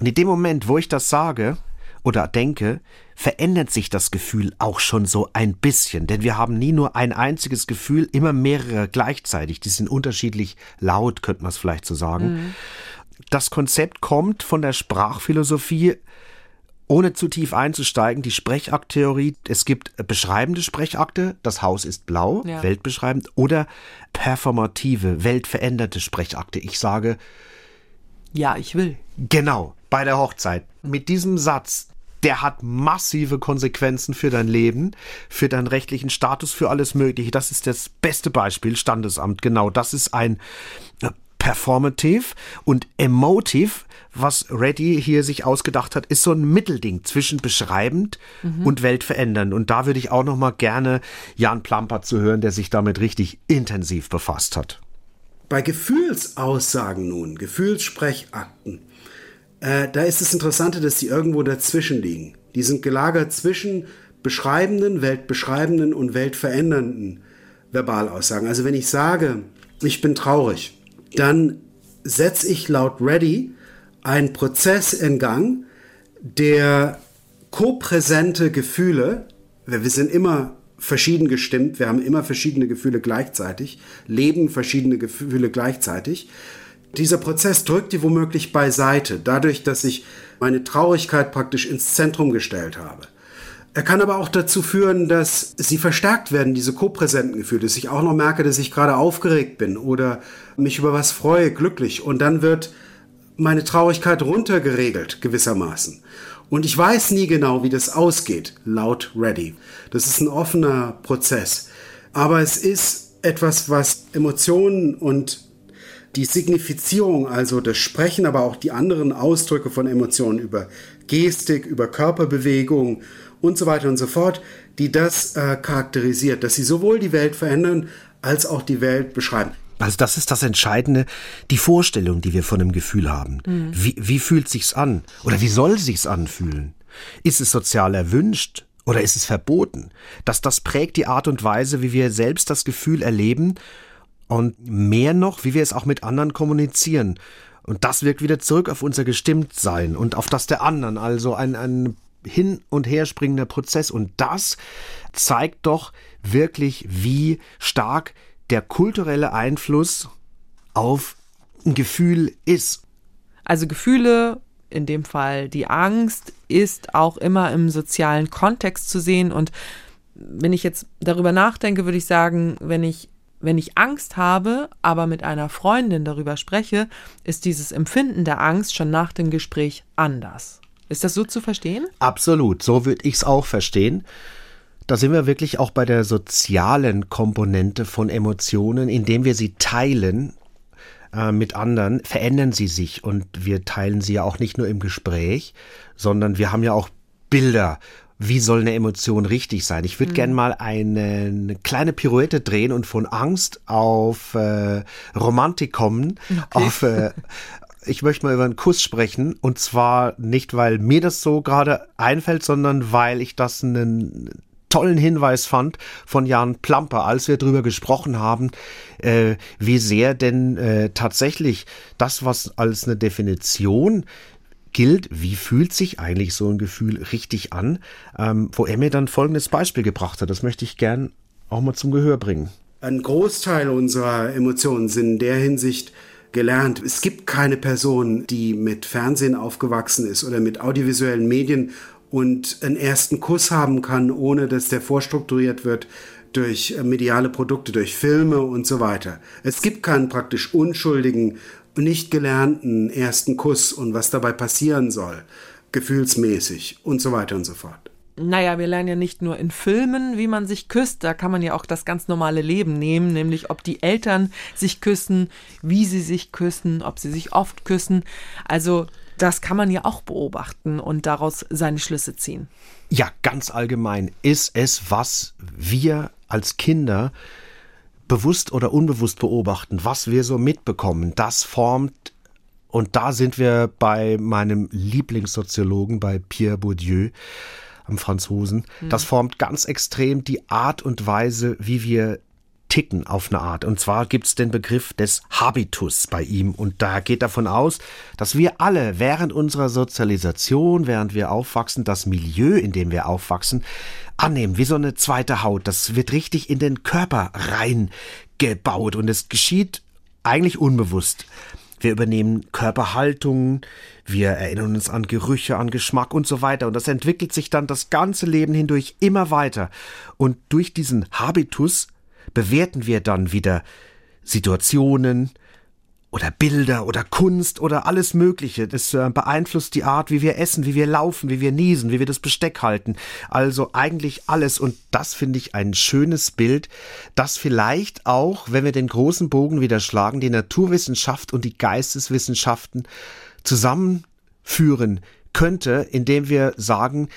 Speaker 2: Und in dem Moment, wo ich das sage oder denke, verändert sich das Gefühl auch schon so ein bisschen. Denn wir haben nie nur ein einziges Gefühl, immer mehrere gleichzeitig. Die sind unterschiedlich laut, könnte man es vielleicht so sagen. Mhm. Das Konzept kommt von der Sprachphilosophie ohne zu tief einzusteigen, die Sprechakttheorie, es gibt beschreibende Sprechakte, das Haus ist blau, ja. weltbeschreibend, oder performative, weltveränderte Sprechakte. Ich sage,
Speaker 3: ja, ich will.
Speaker 2: Genau, bei der Hochzeit. Mit diesem Satz, der hat massive Konsequenzen für dein Leben, für deinen rechtlichen Status, für alles Mögliche. Das ist das beste Beispiel, Standesamt. Genau, das ist ein performative und emotive, was Reddy hier sich ausgedacht hat, ist so ein Mittelding zwischen beschreibend mhm. und weltverändernd. Und da würde ich auch noch mal gerne Jan Plamper zu hören, der sich damit richtig intensiv befasst hat.
Speaker 1: Bei Gefühlsaussagen nun, Gefühlssprechakten, äh, da ist das Interessante, dass die irgendwo dazwischen liegen. Die sind gelagert zwischen beschreibenden, weltbeschreibenden und weltverändernden Verbalaussagen. Also wenn ich sage, ich bin traurig, dann setze ich laut Ready einen Prozess in Gang, der kopräsente Gefühle, wir sind immer verschieden gestimmt, wir haben immer verschiedene Gefühle gleichzeitig, leben verschiedene Gefühle gleichzeitig. Dieser Prozess drückt die womöglich beiseite, dadurch, dass ich meine Traurigkeit praktisch ins Zentrum gestellt habe. Er kann aber auch dazu führen, dass sie verstärkt werden, diese kopräsenten Gefühle, dass ich auch noch merke, dass ich gerade aufgeregt bin oder mich über was freue, glücklich. Und dann wird meine Traurigkeit runtergeregelt, gewissermaßen. Und ich weiß nie genau, wie das ausgeht, laut Ready. Das ist ein offener Prozess. Aber es ist etwas, was Emotionen und die Signifizierung, also das Sprechen, aber auch die anderen Ausdrücke von Emotionen über Gestik, über Körperbewegung und so weiter und so fort, die das äh, charakterisiert, dass sie sowohl die Welt verändern als auch die Welt beschreiben.
Speaker 2: Also das ist das Entscheidende, die Vorstellung, die wir von einem Gefühl haben. Mhm. Wie, wie fühlt sich's an? Oder wie soll sich's anfühlen? Ist es sozial erwünscht? Oder ist es verboten? Dass das prägt die Art und Weise, wie wir selbst das Gefühl erleben und mehr noch, wie wir es auch mit anderen kommunizieren. Und das wirkt wieder zurück auf unser Gestimmtsein und auf das der anderen. Also ein, ein hin und her springender Prozess. Und das zeigt doch wirklich, wie stark der kulturelle Einfluss auf ein Gefühl ist.
Speaker 3: Also Gefühle, in dem Fall die Angst, ist auch immer im sozialen Kontext zu sehen. Und wenn ich jetzt darüber nachdenke, würde ich sagen, wenn ich wenn ich Angst habe, aber mit einer Freundin darüber spreche, ist dieses Empfinden der Angst schon nach dem Gespräch anders. Ist das so zu verstehen?
Speaker 2: Absolut, so würde ich es auch verstehen. Da sind wir wirklich auch bei der sozialen Komponente von Emotionen, indem wir sie teilen äh, mit anderen, verändern sie sich und wir teilen sie ja auch nicht nur im Gespräch, sondern wir haben ja auch Bilder. Wie soll eine Emotion richtig sein? Ich würde mhm. gern mal eine, eine, kleine Pirouette drehen und von Angst auf äh, Romantik kommen, okay. auf äh, ich möchte mal über einen Kuss sprechen. Und zwar nicht, weil mir das so gerade einfällt, sondern weil ich das einen tollen Hinweis fand von Jan Plamper, als wir darüber gesprochen haben, äh, wie sehr denn äh, tatsächlich das, was als eine Definition gilt, wie fühlt sich eigentlich so ein Gefühl richtig an, ähm, wo er mir dann folgendes Beispiel gebracht hat. Das möchte ich gern auch mal zum Gehör bringen.
Speaker 1: Ein Großteil unserer Emotionen sind in der Hinsicht gelernt. Es gibt keine Person, die mit Fernsehen aufgewachsen ist oder mit audiovisuellen Medien und einen ersten Kuss haben kann, ohne dass der vorstrukturiert wird durch äh, mediale Produkte, durch Filme und so weiter. Es gibt keinen praktisch unschuldigen, nicht gelernten ersten Kuss und was dabei passieren soll, gefühlsmäßig und so weiter und so fort.
Speaker 3: Naja, wir lernen ja nicht nur in Filmen, wie man sich küsst, da kann man ja auch das ganz normale Leben nehmen, nämlich ob die Eltern sich küssen, wie sie sich küssen, ob sie sich oft küssen. Also das kann man ja auch beobachten und daraus seine Schlüsse ziehen.
Speaker 2: Ja, ganz allgemein ist es, was wir als Kinder bewusst oder unbewusst beobachten, was wir so mitbekommen, das formt und da sind wir bei meinem Lieblingssoziologen, bei Pierre Bourdieu, am Franzosen. Mhm. Das formt ganz extrem die Art und Weise, wie wir ticken auf eine Art. Und zwar gibt es den Begriff des Habitus bei ihm. Und da geht davon aus, dass wir alle während unserer Sozialisation, während wir aufwachsen, das Milieu, in dem wir aufwachsen, annehmen, wie so eine zweite Haut. Das wird richtig in den Körper reingebaut. Und es geschieht eigentlich unbewusst. Wir übernehmen Körperhaltungen, wir erinnern uns an Gerüche, an Geschmack und so weiter. Und das entwickelt sich dann das ganze Leben hindurch immer weiter. Und durch diesen Habitus bewerten wir dann wieder Situationen, oder Bilder oder Kunst oder alles Mögliche. Das äh, beeinflusst die Art, wie wir essen, wie wir laufen, wie wir niesen, wie wir das Besteck halten. Also eigentlich alles. Und das finde ich ein schönes Bild, das vielleicht auch, wenn wir den großen Bogen wieder schlagen, die Naturwissenschaft und die Geisteswissenschaften zusammenführen könnte, indem wir sagen,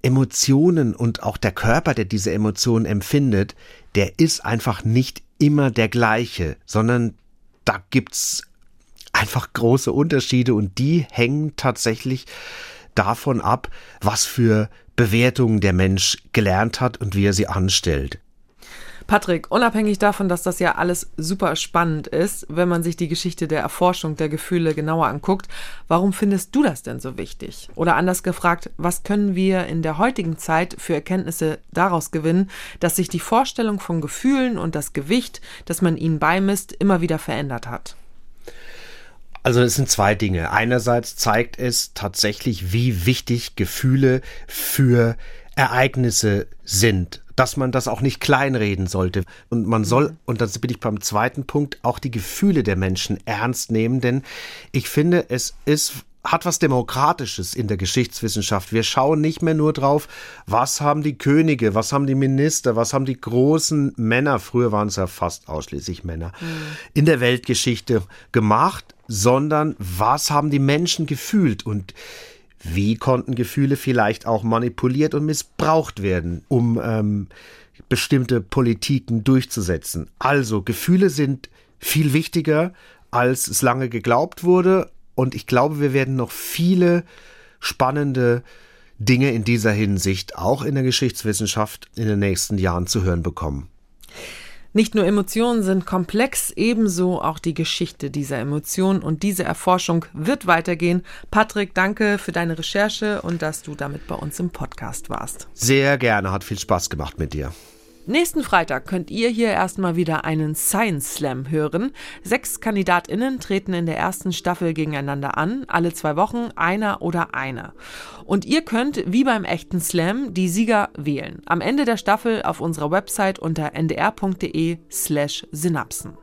Speaker 2: Emotionen und auch der Körper, der diese Emotionen empfindet, der ist einfach nicht immer der gleiche, sondern da gibt's einfach große Unterschiede und die hängen tatsächlich davon ab, was für Bewertungen der Mensch gelernt hat und wie er sie anstellt.
Speaker 3: Patrick, unabhängig davon, dass das ja alles super spannend ist, wenn man sich die Geschichte der Erforschung der Gefühle genauer anguckt, warum findest du das denn so wichtig? Oder anders gefragt, was können wir in der heutigen Zeit für Erkenntnisse daraus gewinnen, dass sich die Vorstellung von Gefühlen und das Gewicht, das man ihnen beimisst, immer wieder verändert hat?
Speaker 2: Also es sind zwei Dinge. Einerseits zeigt es tatsächlich, wie wichtig Gefühle für Ereignisse sind dass man das auch nicht kleinreden sollte. Und man soll, mhm. und da bin ich beim zweiten Punkt, auch die Gefühle der Menschen ernst nehmen, denn ich finde, es ist hat was Demokratisches in der Geschichtswissenschaft. Wir schauen nicht mehr nur drauf, was haben die Könige, was haben die Minister, was haben die großen Männer, früher waren es ja fast ausschließlich Männer, mhm. in der Weltgeschichte gemacht, sondern was haben die Menschen gefühlt und wie konnten Gefühle vielleicht auch manipuliert und missbraucht werden, um ähm, bestimmte Politiken durchzusetzen? Also Gefühle sind viel wichtiger, als es lange geglaubt wurde. Und ich glaube, wir werden noch viele spannende Dinge in dieser Hinsicht auch in der Geschichtswissenschaft in den nächsten Jahren zu hören bekommen.
Speaker 3: Nicht nur Emotionen sind komplex, ebenso auch die Geschichte dieser Emotionen und diese Erforschung wird weitergehen. Patrick, danke für deine Recherche und dass du damit bei uns im Podcast warst.
Speaker 2: Sehr gerne, hat viel Spaß gemacht mit dir.
Speaker 3: Nächsten Freitag könnt ihr hier erstmal wieder einen Science Slam hören. Sechs KandidatInnen treten in der ersten Staffel gegeneinander an, alle zwei Wochen einer oder eine. Und ihr könnt, wie beim echten Slam, die Sieger wählen. Am Ende der Staffel auf unserer Website unter ndr.de slash Synapsen.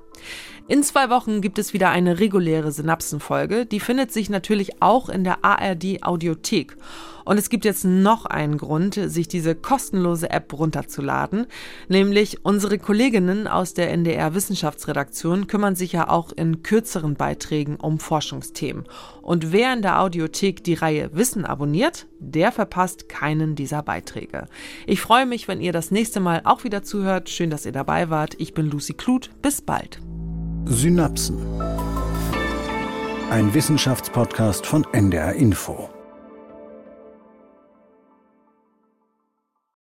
Speaker 3: In zwei Wochen gibt es wieder eine reguläre Synapsenfolge. Die findet sich natürlich auch in der ARD Audiothek. Und es gibt jetzt noch einen Grund, sich diese kostenlose App runterzuladen. Nämlich unsere Kolleginnen aus der NDR Wissenschaftsredaktion kümmern sich ja auch in kürzeren Beiträgen um Forschungsthemen. Und wer in der Audiothek die Reihe Wissen abonniert, der verpasst keinen dieser Beiträge. Ich freue mich, wenn ihr das nächste Mal auch wieder zuhört. Schön, dass ihr dabei wart. Ich bin Lucy Kluth. Bis bald.
Speaker 4: Synapsen. Ein Wissenschaftspodcast von NDR Info.